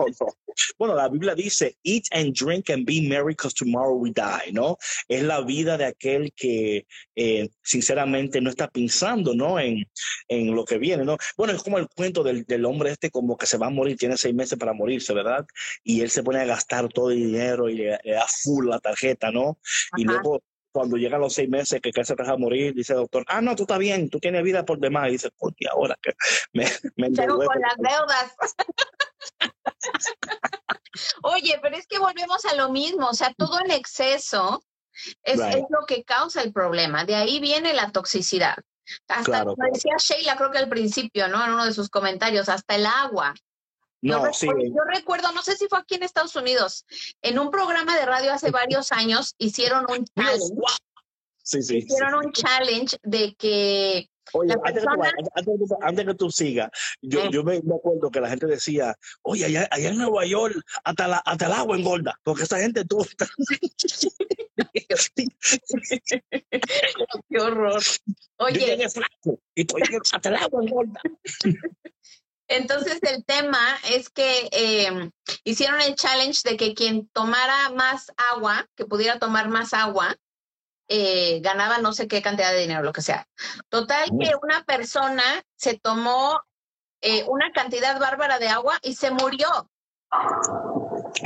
Bueno, la Biblia dice, eat and drink and be merry because tomorrow we die, ¿no? Es la vida de aquel que, eh, sinceramente, no está pensando, ¿no? En, en lo que viene, ¿no? Bueno, es como el cuento del, del hombre este como que se va a morir, tiene seis meses para morirse, ¿verdad? y él se pone a gastar todo el dinero y le, da full la tarjeta, ¿no? Y luego cuando llegan los seis meses que casi se deja morir, dice el doctor, ah, no, tú estás bien, tú tienes vida por demás. Y dice, ¿por qué ahora *laughs* que me, me con las deudas. Oye, pero es que volvemos a lo mismo, o sea, todo en exceso es, es lo que causa el problema. De ahí viene la toxicidad. Hasta como decía Sheila, creo que al principio, ¿no? En uno de sus comentarios, hasta el agua. No, yo, sí. recuerdo, yo recuerdo, no sé si fue aquí en Estados Unidos, en un programa de radio hace varios años hicieron un challenge. Sí, sí, hicieron un challenge de que Oye, antes, que tú, sigas, yo, yo me, acuerdo que la gente decía, oye, allá, allá en Nueva York hasta, la, hasta el agua engorda, porque esa gente tú... *laughs* Qué horror. Oye. y hasta el agua engorda. *laughs* Entonces el tema es que em, hicieron el challenge de que quien tomara más agua, que pudiera tomar más agua, eh, ganaba no sé qué cantidad de dinero, lo que sea. Total que una persona se tomó eh, una cantidad bárbara de agua y se murió.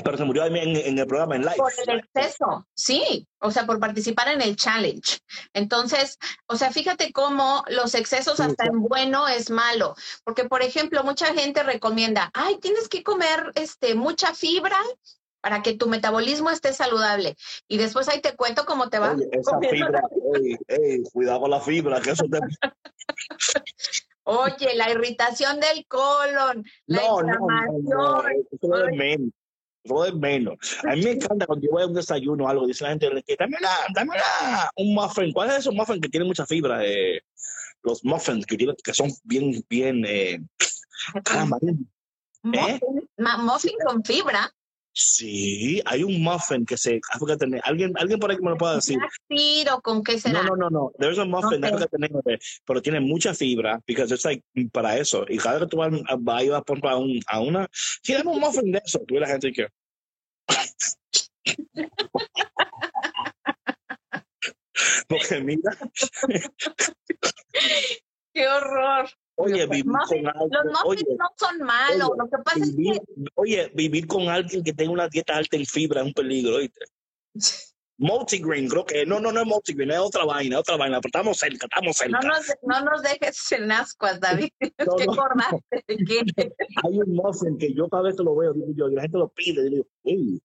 Pero se murió en, el programa en live. Por el exceso, sí, o sea, por participar en el challenge. Entonces, o sea, fíjate cómo los excesos hasta en bueno es malo, porque por ejemplo, mucha gente recomienda, ay, tienes que comer este mucha fibra para que tu metabolismo esté saludable. Y después ahí te cuento cómo te va. Oye, esa fibra, cuidado con la fibra, que eso te... *laughs* Oye, la irritación del colon, la inflamación. No, no, eso menos. Eso es menos. A mí me encanta cuando yo voy a un desayuno o algo, dice la gente, dame, una, dame una, un muffin. ¿Cuál es esos muffins que tienen mucha fibra? Eh, los muffins que, tienen, que son bien, bien... Eh, caramba, ¿eh? muffin con fibra. Sí, hay un muffin que se tener. ¿Alguien, alguien por ahí que me lo pueda decir. o con qué será? No, no, no, no. There's a muffin okay. tener, pero tiene mucha fibra, porque es like, para eso. Y cada vez que tú vas, a, un, a una, sí, dame un muffin de eso. Tú y la gente que. *laughs* porque mira. *laughs* Qué horror. Oye, vivir Muffins- con alguien, los muffins oye, no son malos. oye, Lo que pasa es vivir, que oye, vivir con alguien que tenga una dieta alta en fibra es un peligro, ¿oíste? Multigreen, creo que no, no, no es multigreen, es otra vaina, otra vaina, pero estamos cerca, estamos cerca. no nos, no nos dejes en ascuas, David. *laughs* No, ¿Qué no. acordaste de? *laughs* Hay un muffin que yo cada vez que lo veo, digo yo, y la gente lo pide, digo, "Uy,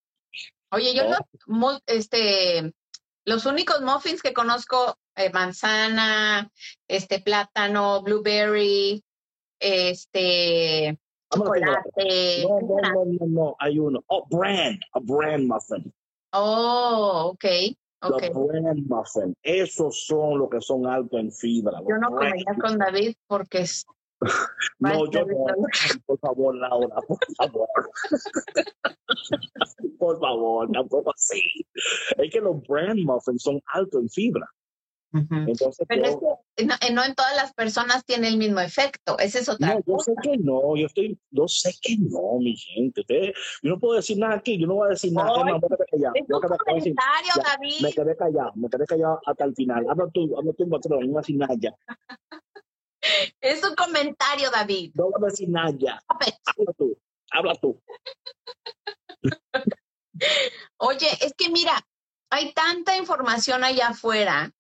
Oye, yo los, este, los únicos muffins que conozco, eh, manzana, este, plátano, blueberry, este, Ah, chocolate. no, no, no, no, no, hay uno. Oh, brand, a brand muffin. Oh, ok, ok. Los brand muffin. Esos son los que son altos en fibra. Yo no comería con David porque es... *laughs* No, yo no. *laughs* Por favor, Laura, por favor. *laughs* por favor, tampoco así. Es que los brand muffins son altos en fibra. Entonces, Pero es que no, eh, no en todas las personas tiene el mismo efecto. Esa es otra no, yo sé que no, yo estoy, yo sé que no, mi gente. Ustedes- yo no puedo decir nada aquí, yo no voy a decir nada. Ay, voy a quedar callado. Comentario, ya, David. Me quedé callado, me quedé callado hasta el final. Habla tú, habla tú, patrón, no decir nada ya. *laughs* Es un comentario, David. No voy a decir nada ya. Habla tú, habla tú. *laughs* Oye, es que mira, hay tanta información allá afuera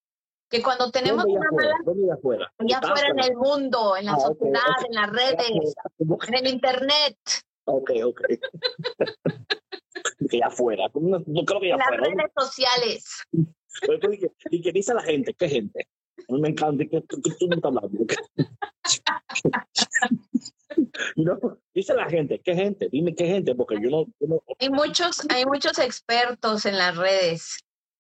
que cuando tenemos ¿Dónde allá una mala ¿Dónde allá afuera? allá afuera en el mundo, en la Ah, sociedad, en las redes, en el internet, Ok, ok. que ya afuera. No, no creo que ya en las redes sociales. ¿Y qué dice la gente? ¿Qué gente? A mí me encanta que, que- que tú me estás hablando. *laughs* no, dice la gente, ¿qué gente? Dime qué gente, porque yo no, yo no- Hay muchos, hay muchos expertos en las redes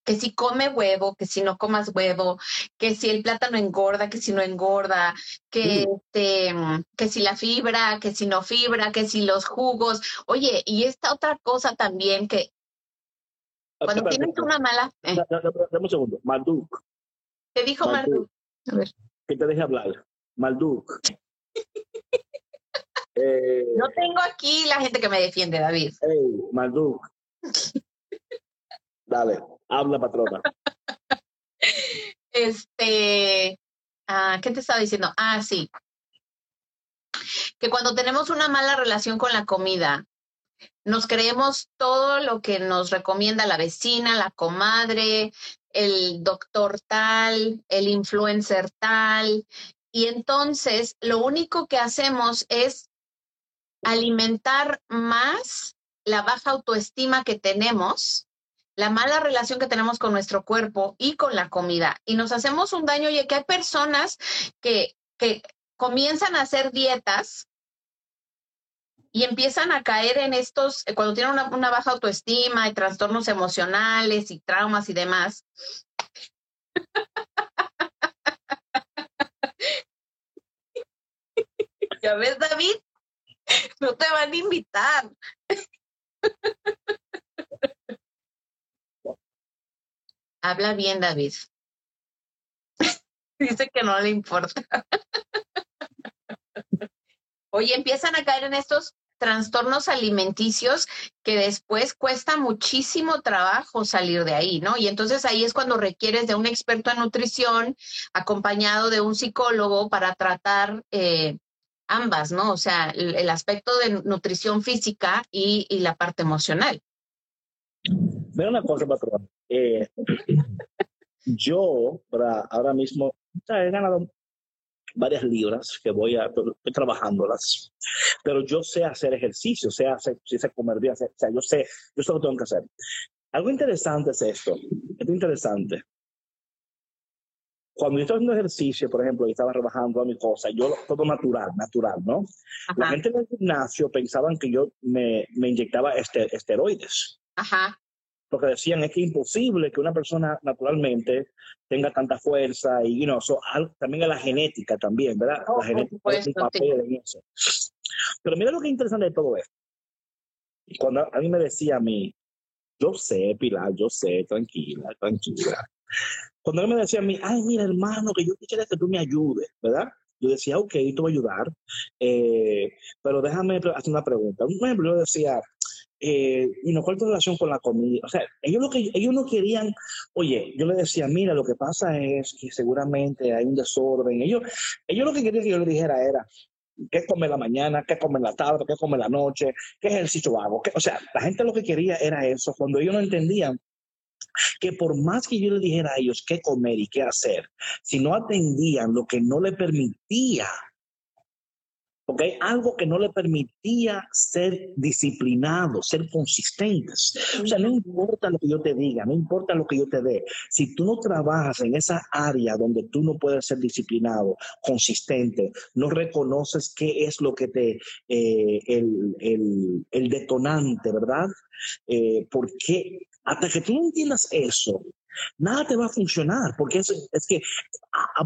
que si come huevo, que si no comas huevo, que si el plátano engorda, que si no engorda, que este, que si la fibra, que si no fibra, que si los jugos. Oye, y esta otra cosa también que cuando Espérate, tienes una mala, eh, da- da- da- Dame un segundo. Malduk, te dijo Malduk. Marduk, A ver. que te deje hablar. Malduk. *laughs* eh, no tengo aquí la gente que me defiende, David. hey, Malduk. *laughs* Dale, habla, patrona. *laughs* Este, ah, ¿qué te estaba diciendo? Ah, sí. Que cuando tenemos una mala relación con la comida, nos creemos todo lo que nos recomienda la vecina, la comadre, el doctor tal, el influencer tal, y entonces lo único que hacemos es alimentar más la baja autoestima que tenemos la mala relación que tenemos con nuestro cuerpo y con la comida. Y nos hacemos un daño, y que hay personas que, que comienzan a hacer dietas y empiezan a caer en estos, eh, cuando tienen una, una baja autoestima y trastornos emocionales y traumas y demás. *laughs* ¿Ya ves, David? No te van a invitar. *laughs* Habla bien, David. *laughs* Dice que no le importa. *laughs* Oye, empiezan a caer en estos trastornos alimenticios que después cuesta muchísimo trabajo salir de ahí, ¿no? Y entonces ahí es cuando requieres de un experto en nutrición acompañado de un psicólogo para tratar eh, ambas, ¿no? O sea, el, aspecto de nutrición física y, y la parte emocional. Mira una cosa, patrón. Eh, yo, para ahora mismo, he ganado varias libras que voy a, estoy trabajándolas, pero yo sé hacer ejercicio, sé hacer, sé comer bien, sé- o sea, yo sé, yo sé lo que tengo que hacer. Algo interesante es esto, es interesante. Cuando yo estaba haciendo ejercicio, por ejemplo, y estaba trabajando a mi cosa, yo todo natural, natural, ¿no? La gente en el gimnasio pensaban que yo me, me inyectaba este, esteroides ajá, porque decían es que es imposible que una persona naturalmente tenga tanta fuerza y you know, so, al- también a la genética también, ¿verdad? Oh, la genética por es un papel en eso. Pero mira lo que es interesante de todo esto. Cuando a mí me decía a mí, yo sé, Pilar, yo sé, tranquila, tranquila. Cuando él me decía a mí, ay, mira, hermano, que yo quisiera que tú me ayudes, ¿verdad? Yo decía, ok, te voy a ayudar, eh, pero déjame hacer una pregunta. Un ejemplo, yo decía, eh, y no cuál tu relación con la comida. O sea, ellos lo que ellos no querían, oye, yo le decía, mira, lo que pasa es que seguramente hay un desorden. Ellos, ellos lo que querían que yo le dijera era, qué come la mañana, qué come la tarde, qué come la noche, qué ejercicio hago. Qué, o sea, la gente lo que quería era eso. Cuando ellos no entendían que por más que yo les dijera a ellos qué comer y qué hacer, si no atendían lo que no le permitía ¿ok? Algo que no le permitía ser disciplinado, ser consistentes. O sea, no importa lo que yo te diga, no importa lo que yo te dé. Si tú no trabajas en esa área donde tú no puedes ser disciplinado, consistente, no reconoces qué es lo que te, eh, el, el, el, detonante, ¿verdad? Eh, porque hasta que tú no entiendas eso, nada te va a funcionar, porque es, es que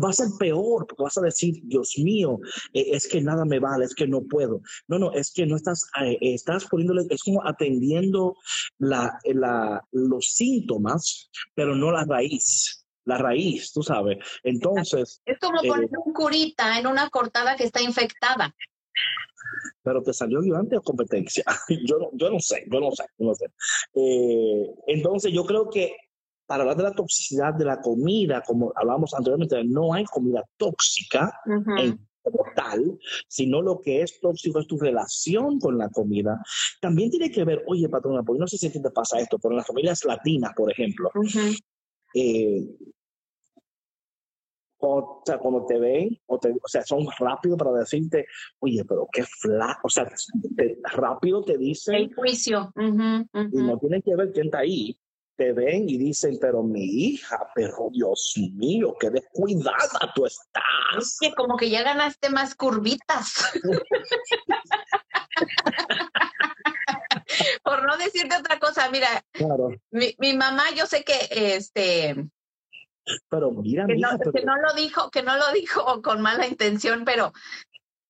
va a ser peor, porque vas a decir, Dios mío, eh, es que nada me vale, es que no puedo. No, no, es que no estás, eh, estás poniéndole, es como atendiendo la, la, los síntomas, pero no la raíz la raíz, tú sabes. Entonces. Es como poner eh, un curita en una cortada que está infectada. Pero te salió ayudante o competencia. *laughs* yo, no, yo no sé, yo no sé, no sé. entonces, yo creo que para hablar de la toxicidad de la comida, como hablábamos anteriormente, no hay comida tóxica en tal, sino lo que es tóxico es tu relación con la comida. También tiene que ver, oye, patrona, porque no sé si te pasa esto, pero en las familias latinas, por ejemplo, eh, o sea, cuando te ven, o, o, sea, son rápidos para decirte, oye, pero qué flaco, o sea, rápido te dicen. El juicio. Y no tiene que ver quién está ahí te ven y dicen, pero mi hija, pero Dios mío, qué descuidada tú estás. Es que como que ya ganaste más curvitas. *laughs* Por no decirte otra cosa, mira, mi, mi, mamá, yo sé que este pero mira, que, no, que no lo dijo, que no lo dijo con mala intención, pero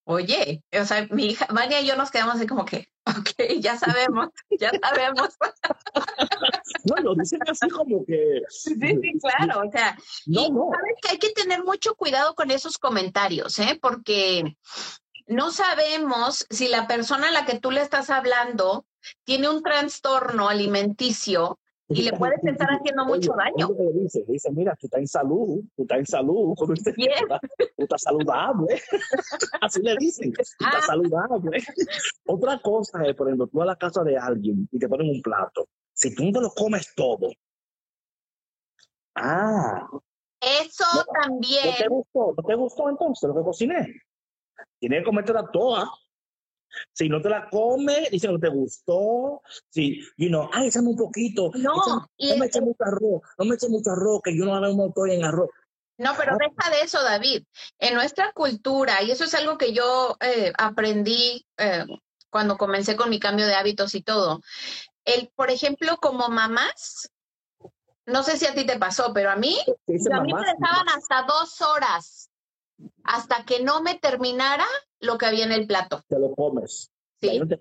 oye, o sea, mi hija, Vania y yo nos quedamos así como que, ok, ya sabemos, ya sabemos. *laughs* no, lo dicen así como que. Sí, sí, claro, o sea, no, no. sabes que hay que tener mucho cuidado con esos comentarios, ¿eh? Porque no sabemos si la persona a la que tú le estás hablando tiene un trastorno alimenticio y le puedes estar haciendo mucho daño. Le dice, dice, mira, tú estás en salud, tú estás en salud, *laughs* tú estás saludable. *laughs* Así le dicen, tú estás ah. saludable. *laughs* Otra cosa es, por ejemplo, tú a la casa de alguien y te ponen un plato. Si tú no te lo comes todo. Ah. Eso también. ¿No te gustó? ¿No te gustó entonces lo que cociné? Tienes que comértela toda. Si no te la comes, dice que no te gustó. Si, you know, ay, échame un poquito. No, no me eche mucho arroz, no me eche mucho arroz, que yo no no estoy en arroz. No, pero deja de eso, David. En nuestra cultura, y eso es algo que yo eh, aprendí eh, cuando comencé con mi cambio de hábitos y todo. El, por ejemplo, como mamás, no sé si a ti te pasó, pero a mí, a mí me dejaban hasta dos horas hasta que no me terminara lo que había en el plato. Te lo comes. Sí. De ahí, no te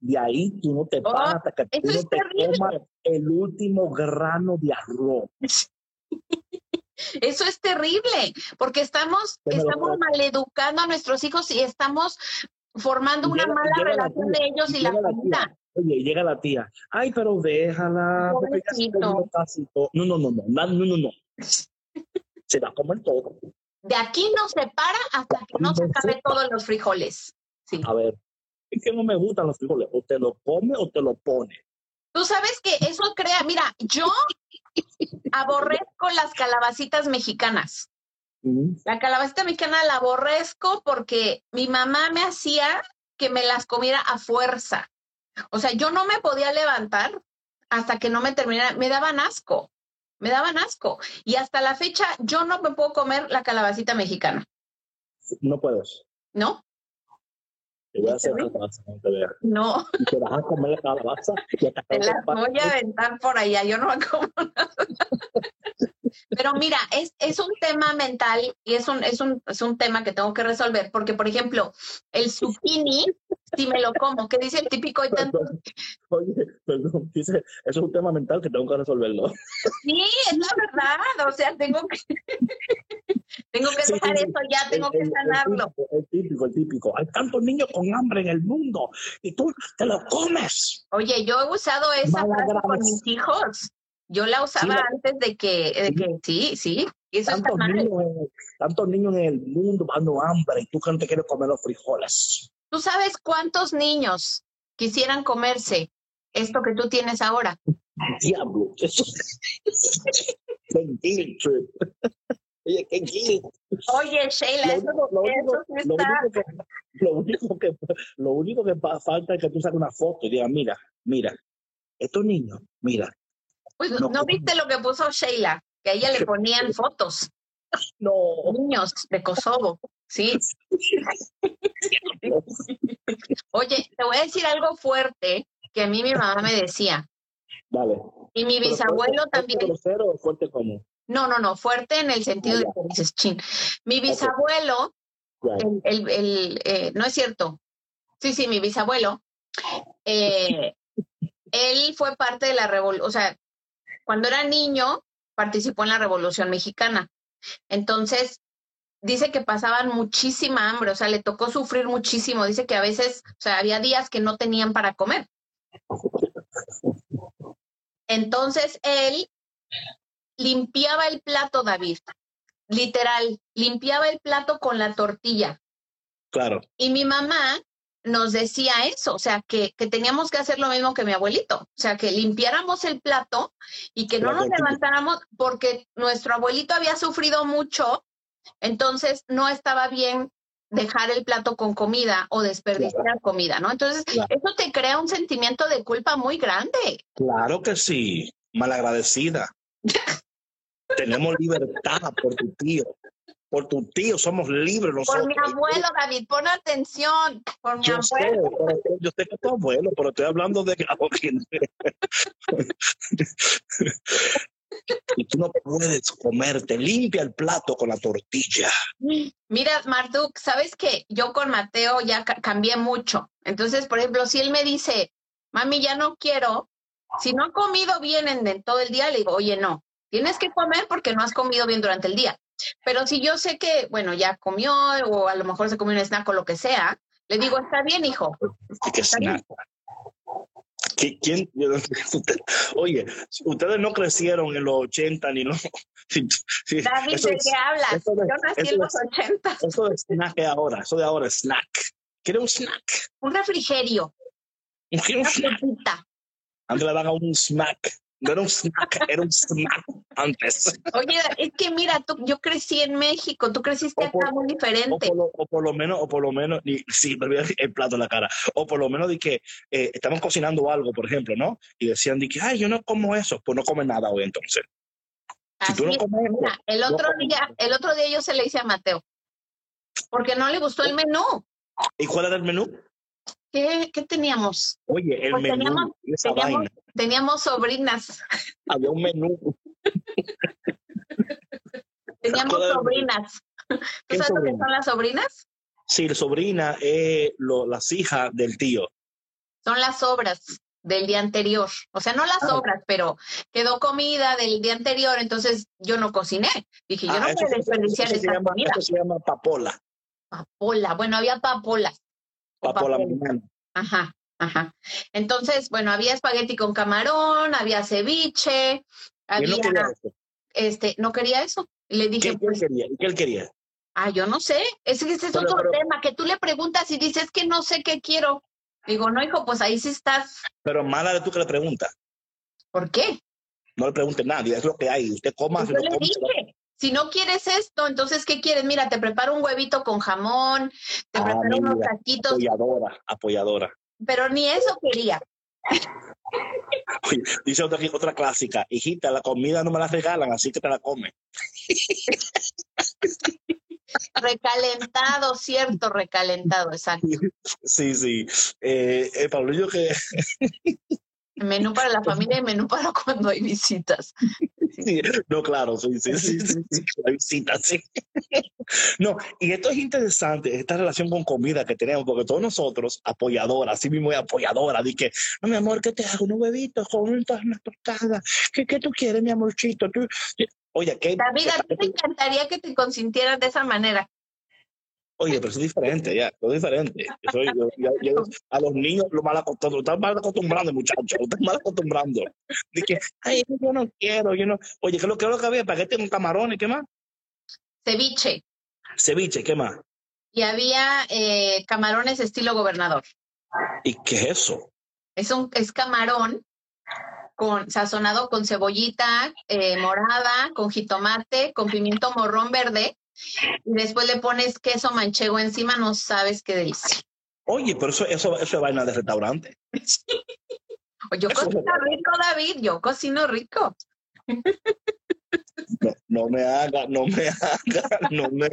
de ahí tú no te oh, hasta que tú no te comas el último grano de arroz. *laughs* Eso es terrible, porque estamos, estamos maleducando a nuestros hijos y estamos formando una mala relación de ellos y, la comida. Oye, llega la tía, ay, pero déjala. No, no, no, no, no, no. *laughs* Se va a comer todo. De aquí no se para hasta que no se acabe todos los frijoles. Sí. A ver, es que no me gustan los frijoles. O te lo come o te lo pone. Tú sabes que eso crea, mira, yo aborrezco las calabacitas mexicanas. La calabacita mexicana la aborrezco porque mi mamá me hacía que me las comiera a fuerza. O sea, yo no me podía levantar hasta que no me terminara, me daban asco me daban asco. Y hasta la fecha yo no me puedo comer la calabacita mexicana. No puedes. ¿No? Te voy a hacer calabaza no te veas. No. Y te vas a comer la calabaza. te las voy a aventar por allá, yo no me como *laughs* nada. Pero mira, es, es un tema mental y es un, es, un, es un tema que tengo que resolver, porque, por ejemplo, el zucchini si me lo como, que dice el típico tanto. Oye, perdón, dice, eso es un tema mental que tengo que resolverlo. Sí, es la verdad, o sea, tengo que, *laughs* tengo que dejar sí, eso ya, tengo El- que sanarlo. El típico, el típico. Hay tantos niños con hambre en el mundo y tú te lo comes. Oye, yo he usado esa frase con mis hijos. Yo la usaba antes de que, de que, sí, sí, eso Tantos niños, tantos niños en el mundo pasando hambre y tú que no te quieres comer los frijoles. ¿Tú sabes cuántos niños quisieran comerse esto que tú tienes ahora? Diablo. Eso. Oye, qué guilt. Oye, Sheila, Lo eso, único, que, lo único que, falta es que tú saques una foto y digas, mira, mira, estos niños, mira, Pues, no, ¿No viste lo que puso Sheila? Que a ella le *laughs* ponían fotos, no, niños de Kosovo. Sí. *laughs* Oye, te voy a decir algo fuerte que a mí mi mamá me decía. dale. Y mi bisabuelo fuerte- también. grosero o fuerte como? No, no, no, fuerte en el sentido de Ah, que dices chin. Mi bisabuelo, el, el, eh, no es cierto. Sí, sí, mi bisabuelo. eh, él fue parte de la revolución, o sea, cuando era niño participó en la Revolución Mexicana. Entonces, dice que pasaban muchísima hambre, o sea, le tocó sufrir muchísimo. Dice que a veces, o sea, había días que no tenían para comer. Entonces, él limpiaba el plato, David, literal, limpiaba el plato con la tortilla. Claro. Y mi mamá nos decía eso, o sea, que, que teníamos que hacer lo mismo que mi abuelito, o sea, que limpiáramos el plato y que no La nos tortilla. levantáramos porque nuestro abuelito había sufrido mucho, entonces no estaba bien dejar el plato con comida o desperdiciar comida, ¿no? Entonces, Claro. eso te crea un sentimiento de culpa muy grande. Claro que sí. Malagradecida. *laughs* Tenemos libertad por tu tío. Por tu tío somos libres nosotros. Por mi abuelo, David, pon atención, por mi Yo sé, abuelo. pero yo sé que es tu abuelo, pero estoy hablando de. *laughs* y tú no puedes comerte. Limpia el plato con la tortilla. Mira, Marduk, sabes que yo con Mateo ya ca- cambié mucho. Entonces, por ejemplo, si él me dice, mami, ya no quiero, si no ha comido bien en, en todo el día, le digo, oye, no, tienes que comer porque no has comido bien durante el día. Pero si yo sé que, bueno, ya comió o a lo mejor se comió un snack o lo que sea, le digo, está bien, hijo. Está bien. Snack. ¿Qui- ¿Quién? *laughs* Oye, ustedes no crecieron en los 80 ni no. *laughs* Sí, sí, David, eso ¿de es- qué hablas? Yo nací en los es- 80. Eso de snack es ahora, eso de ahora es snack. ¿Quiere un snack? Un refrigerio, ¿Quiere un una snack? frutita. Antes le daban un smack. No era un snack, era un snack antes. Oye, es que mira, tú, yo crecí en México, tú creciste O por- acá muy O diferente. por, lo, o por lo menos, o por lo menos, y, sí, me olvidé el plato en la cara. O por lo menos de que eh, estaban cocinando algo, por ejemplo, ¿no? Y decían de que, ay, yo no como eso. Pues no comes nada hoy entonces. Si tú no comes Mira, el otro día, el otro día yo se le hice a Mateo, porque no le gustó el menú. ¿y cuál era el menú? ¿Qué, qué teníamos? Oye, el Pues menú, teníamos- esa teníamos- vaina. Teníamos sobrinas, Había un menú. *laughs* teníamos sobrinas. ¿Tú ¿Qué sabes lo que son las sobrinas? Sí, la sobrina es lo- las hijas del tío. Son las obras del día anterior. O sea, no las Ah. obras, pero quedó comida del día anterior, entonces yo no cociné. Dije, yo Ah, no puedo desperdiciar eso se esa llama, comida. eso se llama papola. Papola, bueno, había papolas. O Papola papel. mañana. Ajá, ajá. Entonces, bueno, había espagueti con camarón, había ceviche, él había, no quería eso. este, no quería eso. Le ¿Qué, dije, qué él pues, quería? ¿Y ¿Qué él quería? ah, yo no sé. Ese es Pero- otro pero- tema, que tú le preguntas y dices que no sé qué quiero. Digo, no, hijo, pues ahí sí estás. Pero mala de tú que le preguntas. ¿Por qué? No le pregunte nadie, es lo que hay. Usted coma, Pues se yo lo le come. dije, si no quieres esto, entonces, ¿qué quieres? Mira, te preparo un huevito con jamón, te Ah, preparo unos taquitos, Apoyadora, apoyadora. pero ni eso quería. Oye, Dice otra, otra clásica, hijita, la comida no me la regalan, así que te la comes. *laughs* Recalentado, cierto, recalentado, exacto. Sí, sí. Eh, eh, Pablillo que Menú para la familia y menú para *laughs* cuando hay visitas. Sí, no, claro, sí, sí, sí, sí, sí, *laughs* la visita, sí. No, y esto es interesante, esta relación con comida que tenemos, porque todos nosotros, apoyadoras, así mismo es apoyadora, de que, no, mi amor, ¿qué te hago? Un huevito con una tostada. ¿Qué, ¿Qué tú quieres, mi amorcito? Tú, oye, ¿qué? David, a ti te encantaría que te consintieran de esa manera. Oye, pero eso es diferente, ya, eso es diferente. Eso, yo- yo- yo- *laughs* a los niños lo mal acostumbrando, lo están mal acostumbrando, muchachos, lo están mal acostumbrando. De que, ay, yo no quiero, yo no. Oye, ¿qué es lo que, es lo que había? Paquete con camarones, ¿qué más? Ceviche. Ceviche, ¿qué más? Y había eh, camarones estilo gobernador. ¿Y qué es eso? Es un es camarón con sazonado con cebollita eh, morada, con jitomate, con pimiento morrón verde. Y después le pones queso manchego encima, no sabes qué delicia. Oye, pero eso, eso, eso es vaina de restaurante. *laughs* Yo Eso cocino rico, David, yo cocino rico. No, no me haga, no me *laughs* haga, no me,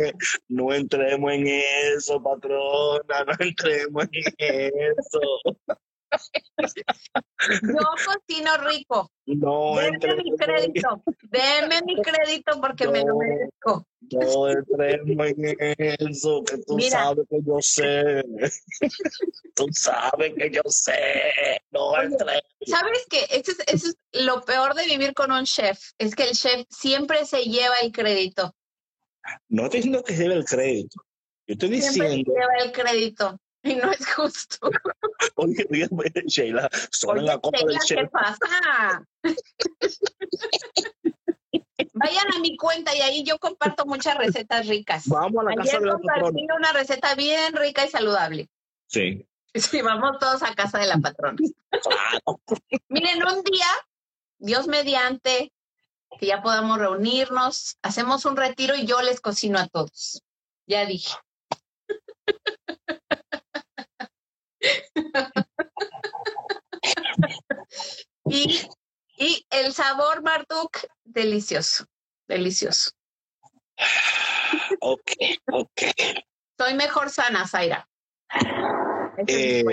no entremos en eso, patrona, no entremos en eso. Yo cocino rico. No Denme mi crédito. Denme mi crédito porque me lo merezco. No entremos en eso, que tú Mira. sabes que yo sé. tú sabes que yo sé. No Oye. ¿Sabes qué? Eso es, eso es lo peor de vivir con un chef. Es que el chef siempre se lleva el crédito. No estoy diciendo que se debe el crédito. Yo estoy Siempre se diciendo, lleva el crédito. Y no es justo. *laughs* oye, oye, Sheila, solo en la copa del Sheila, ¿qué chef. pasa? Vayan a mi cuenta y ahí yo comparto muchas recetas ricas. Vamos a la casa de la patrona. una receta bien rica y saludable. Sí, Sí, vamos todos a casa de la patrona. claro. Miren, un día, Dios mediante, que ya podamos reunirnos, hacemos un retiro y yo les cocino a todos. Ya dije. Y, y el sabor, Marduk, delicioso, delicioso. Ok, ok. Soy mejor sana, Zaira. Eh.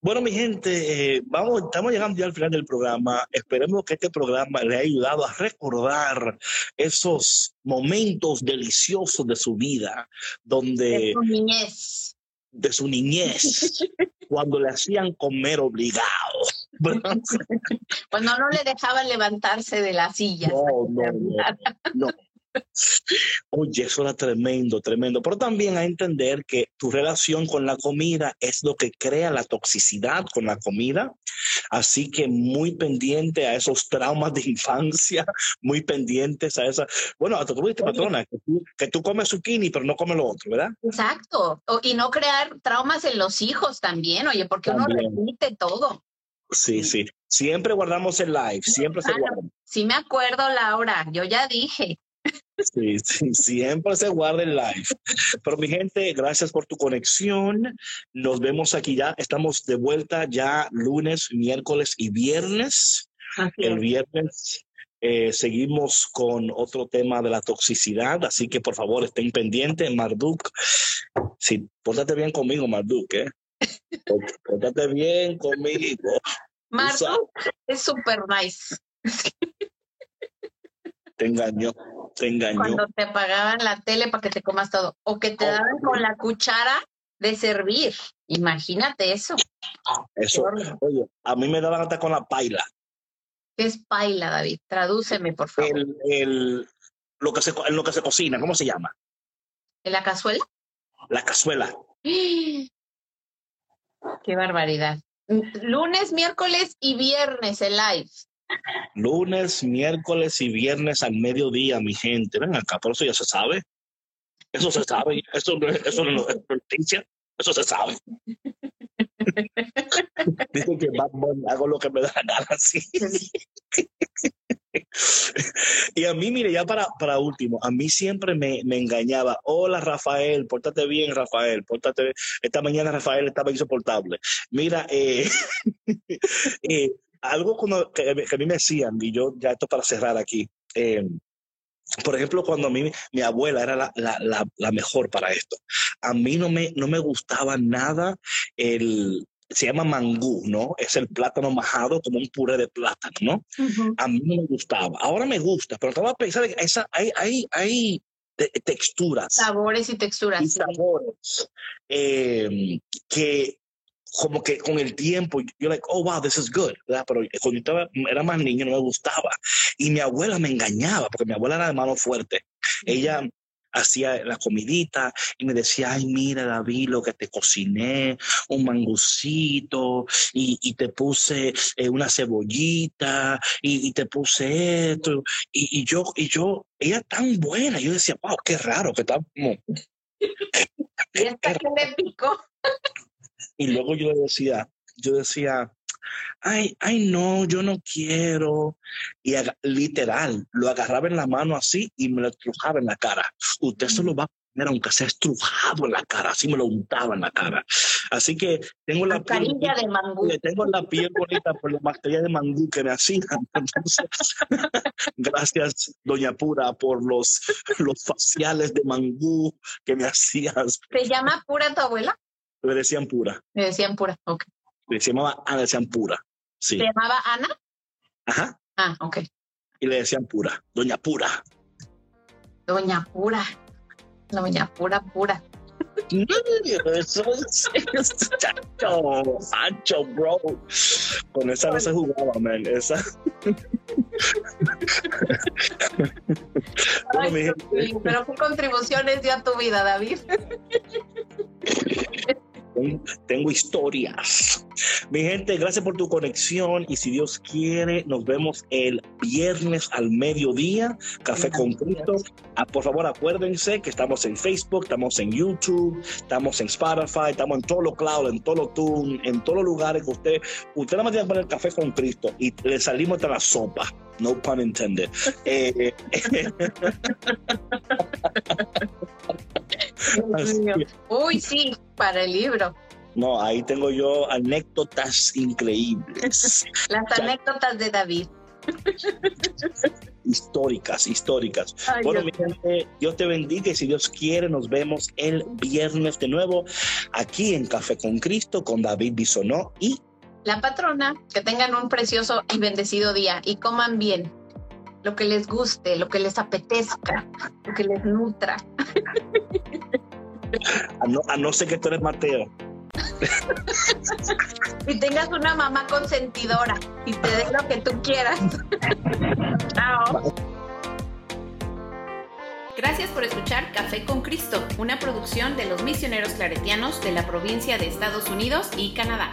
Bueno, mi gente, eh, vamos, estamos llegando ya al final del programa. Esperemos que este programa le haya ayudado a recordar esos momentos deliciosos de su vida, donde de tu niñez. de su niñez, *laughs* cuando le hacían comer obligado. *laughs* Cuando no le dejaban levantarse de la silla. No, no, no, no. *laughs* Oye, eso era tremendo, tremendo. Pero también a entender que tu relación con la comida es lo que crea la toxicidad con la comida. Así que muy pendiente a esos traumas de infancia, *laughs* muy pendientes a esa. Bueno, hasta tú viste, patrona, que tú, que tú comes zucchini, pero no comes lo otro, ¿verdad? Exacto. O- y no crear traumas en los hijos también, oye, porque uno También. repite todo. Sí, sí. Siempre guardamos el live, siempre se Ah, guarda. Sí me acuerdo, Laura, yo ya dije. Sí, sí, siempre se guarda el live. Pero mi gente, gracias por tu conexión. Nos vemos aquí ya. Estamos de vuelta ya lunes, miércoles y viernes. El viernes eh, seguimos con otro tema de la toxicidad, así que por favor estén pendientes. Marduk, sí, pórtate bien conmigo, Marduk, ¿eh? *laughs* Pórtate bien conmigo. Martu es súper nice. Te engañó, te engañó. Cuando te apagaban la tele para que te comas todo. O que te Oh. daban con la cuchara de servir. Imagínate eso. Eso, oye, a mí me daban hasta con la paila. ¿Qué es paila, David? Tradúceme, por favor. El, el, lo que se, lo que se cocina, ¿cómo se llama? ¿En la cazuela? La cazuela. *gasps* Qué barbaridad. Lunes, miércoles y viernes el live. Lunes, miércoles y viernes al mediodía, mi gente. Ven acá, por eso ya se sabe. Eso se sabe. Eso no es, eso no es noticia. Eso se sabe. *laughs* Dicen que Bunny, hago lo que me da la gana, sí. y a mí, mire, ya para, para último, a mí siempre me, me engañaba. Hola, Rafael, pórtate bien, Rafael, pórtate bien. Esta mañana Rafael estaba insoportable. Mira, eh, *laughs* eh, algo que, que a mí me decían, y yo ya esto para cerrar aquí. eh, por ejemplo, cuando a mí mi abuela era la, la, la, la mejor para esto, a mí no me, no me gustaba nada el, se llama mangú, ¿no? Es el plátano majado como un puré de plátano, ¿no? A mí no me gustaba. Ahora me gusta, pero estaba pensando que esa, hay, hay, hay texturas. Sabores y texturas. Y sabores eh, que como que con el tiempo, yo like, oh, wow, this is good, ¿verdad? Pero cuando yo estaba, era más niño no me gustaba. Y mi abuela me engañaba, porque mi abuela era de mano fuerte. Ella hacía la comidita y me decía, ay, mira, David, lo que te cociné, un mangucito, y, y te puse eh, una cebollita, y, y, te puse esto. Y, y, yo, y yo, ella tan buena, yo decía, wow, qué raro, que está como... *laughs* ¿Y esta *laughs* que le picó? Y luego yo le decía, yo decía, ay, ay, no, yo no quiero. Y literal, lo agarraba en la mano así y me lo estrujaba en la cara. Usted se lo va a poner aunque sea estrujado en la cara, así me lo untaba en la cara. Así que tengo la, piel, de mangú. Tengo la piel bonita por la mascarilla de mangú que me hacían. *laughs* gracias, Doña Pura, por los, los faciales de mangú que me hacías. ¿Se llama Pura tu abuela? Le decían pura. Le decían pura, ok. Le llamaba Ana, le decían pura. Sí. ¿Se llamaba Ana? Ajá. Ah, ok. Y le decían pura, doña pura. Doña pura. Doña pura, pura. Eso es chacho, Sancho, bro. Con esa no se jugaba, man. Esa. *laughs* Ay, pero qué contribuciones dio a tu vida, David. Tengo historias. Mi gente, gracias por tu conexión y si Dios quiere, nos vemos el viernes al mediodía, Café con Cristo. Ah, por favor, acuérdense que estamos en Facebook, estamos en YouTube, estamos en Spotify, estamos en todos los cloud, en todos los tune, en todos los lugares que usted, usted nada más tiene que poner Café con Cristo y le salimos de la sopa. No pun intended. eh, *laughs* Uy, sí, para el libro. No, ahí tengo yo anécdotas increíbles. *laughs* Las anécdotas de David. históricas, históricas. bueno, mi gente, Dios te bendiga y si Dios quiere, nos vemos el viernes de nuevo aquí en Café con Cristo con David Bisonó y la patrona. Que tengan un precioso y bendecido día y coman bien lo que les guste, lo que les apetezca, lo que les nutra. A no, a no ser que tú eres Mateo. y tengas una mamá consentidora y te dé lo que tú quieras. Chao. Gracias por escuchar Café con Cristo, una producción de los misioneros claretianos de la provincia de Estados Unidos y Canadá.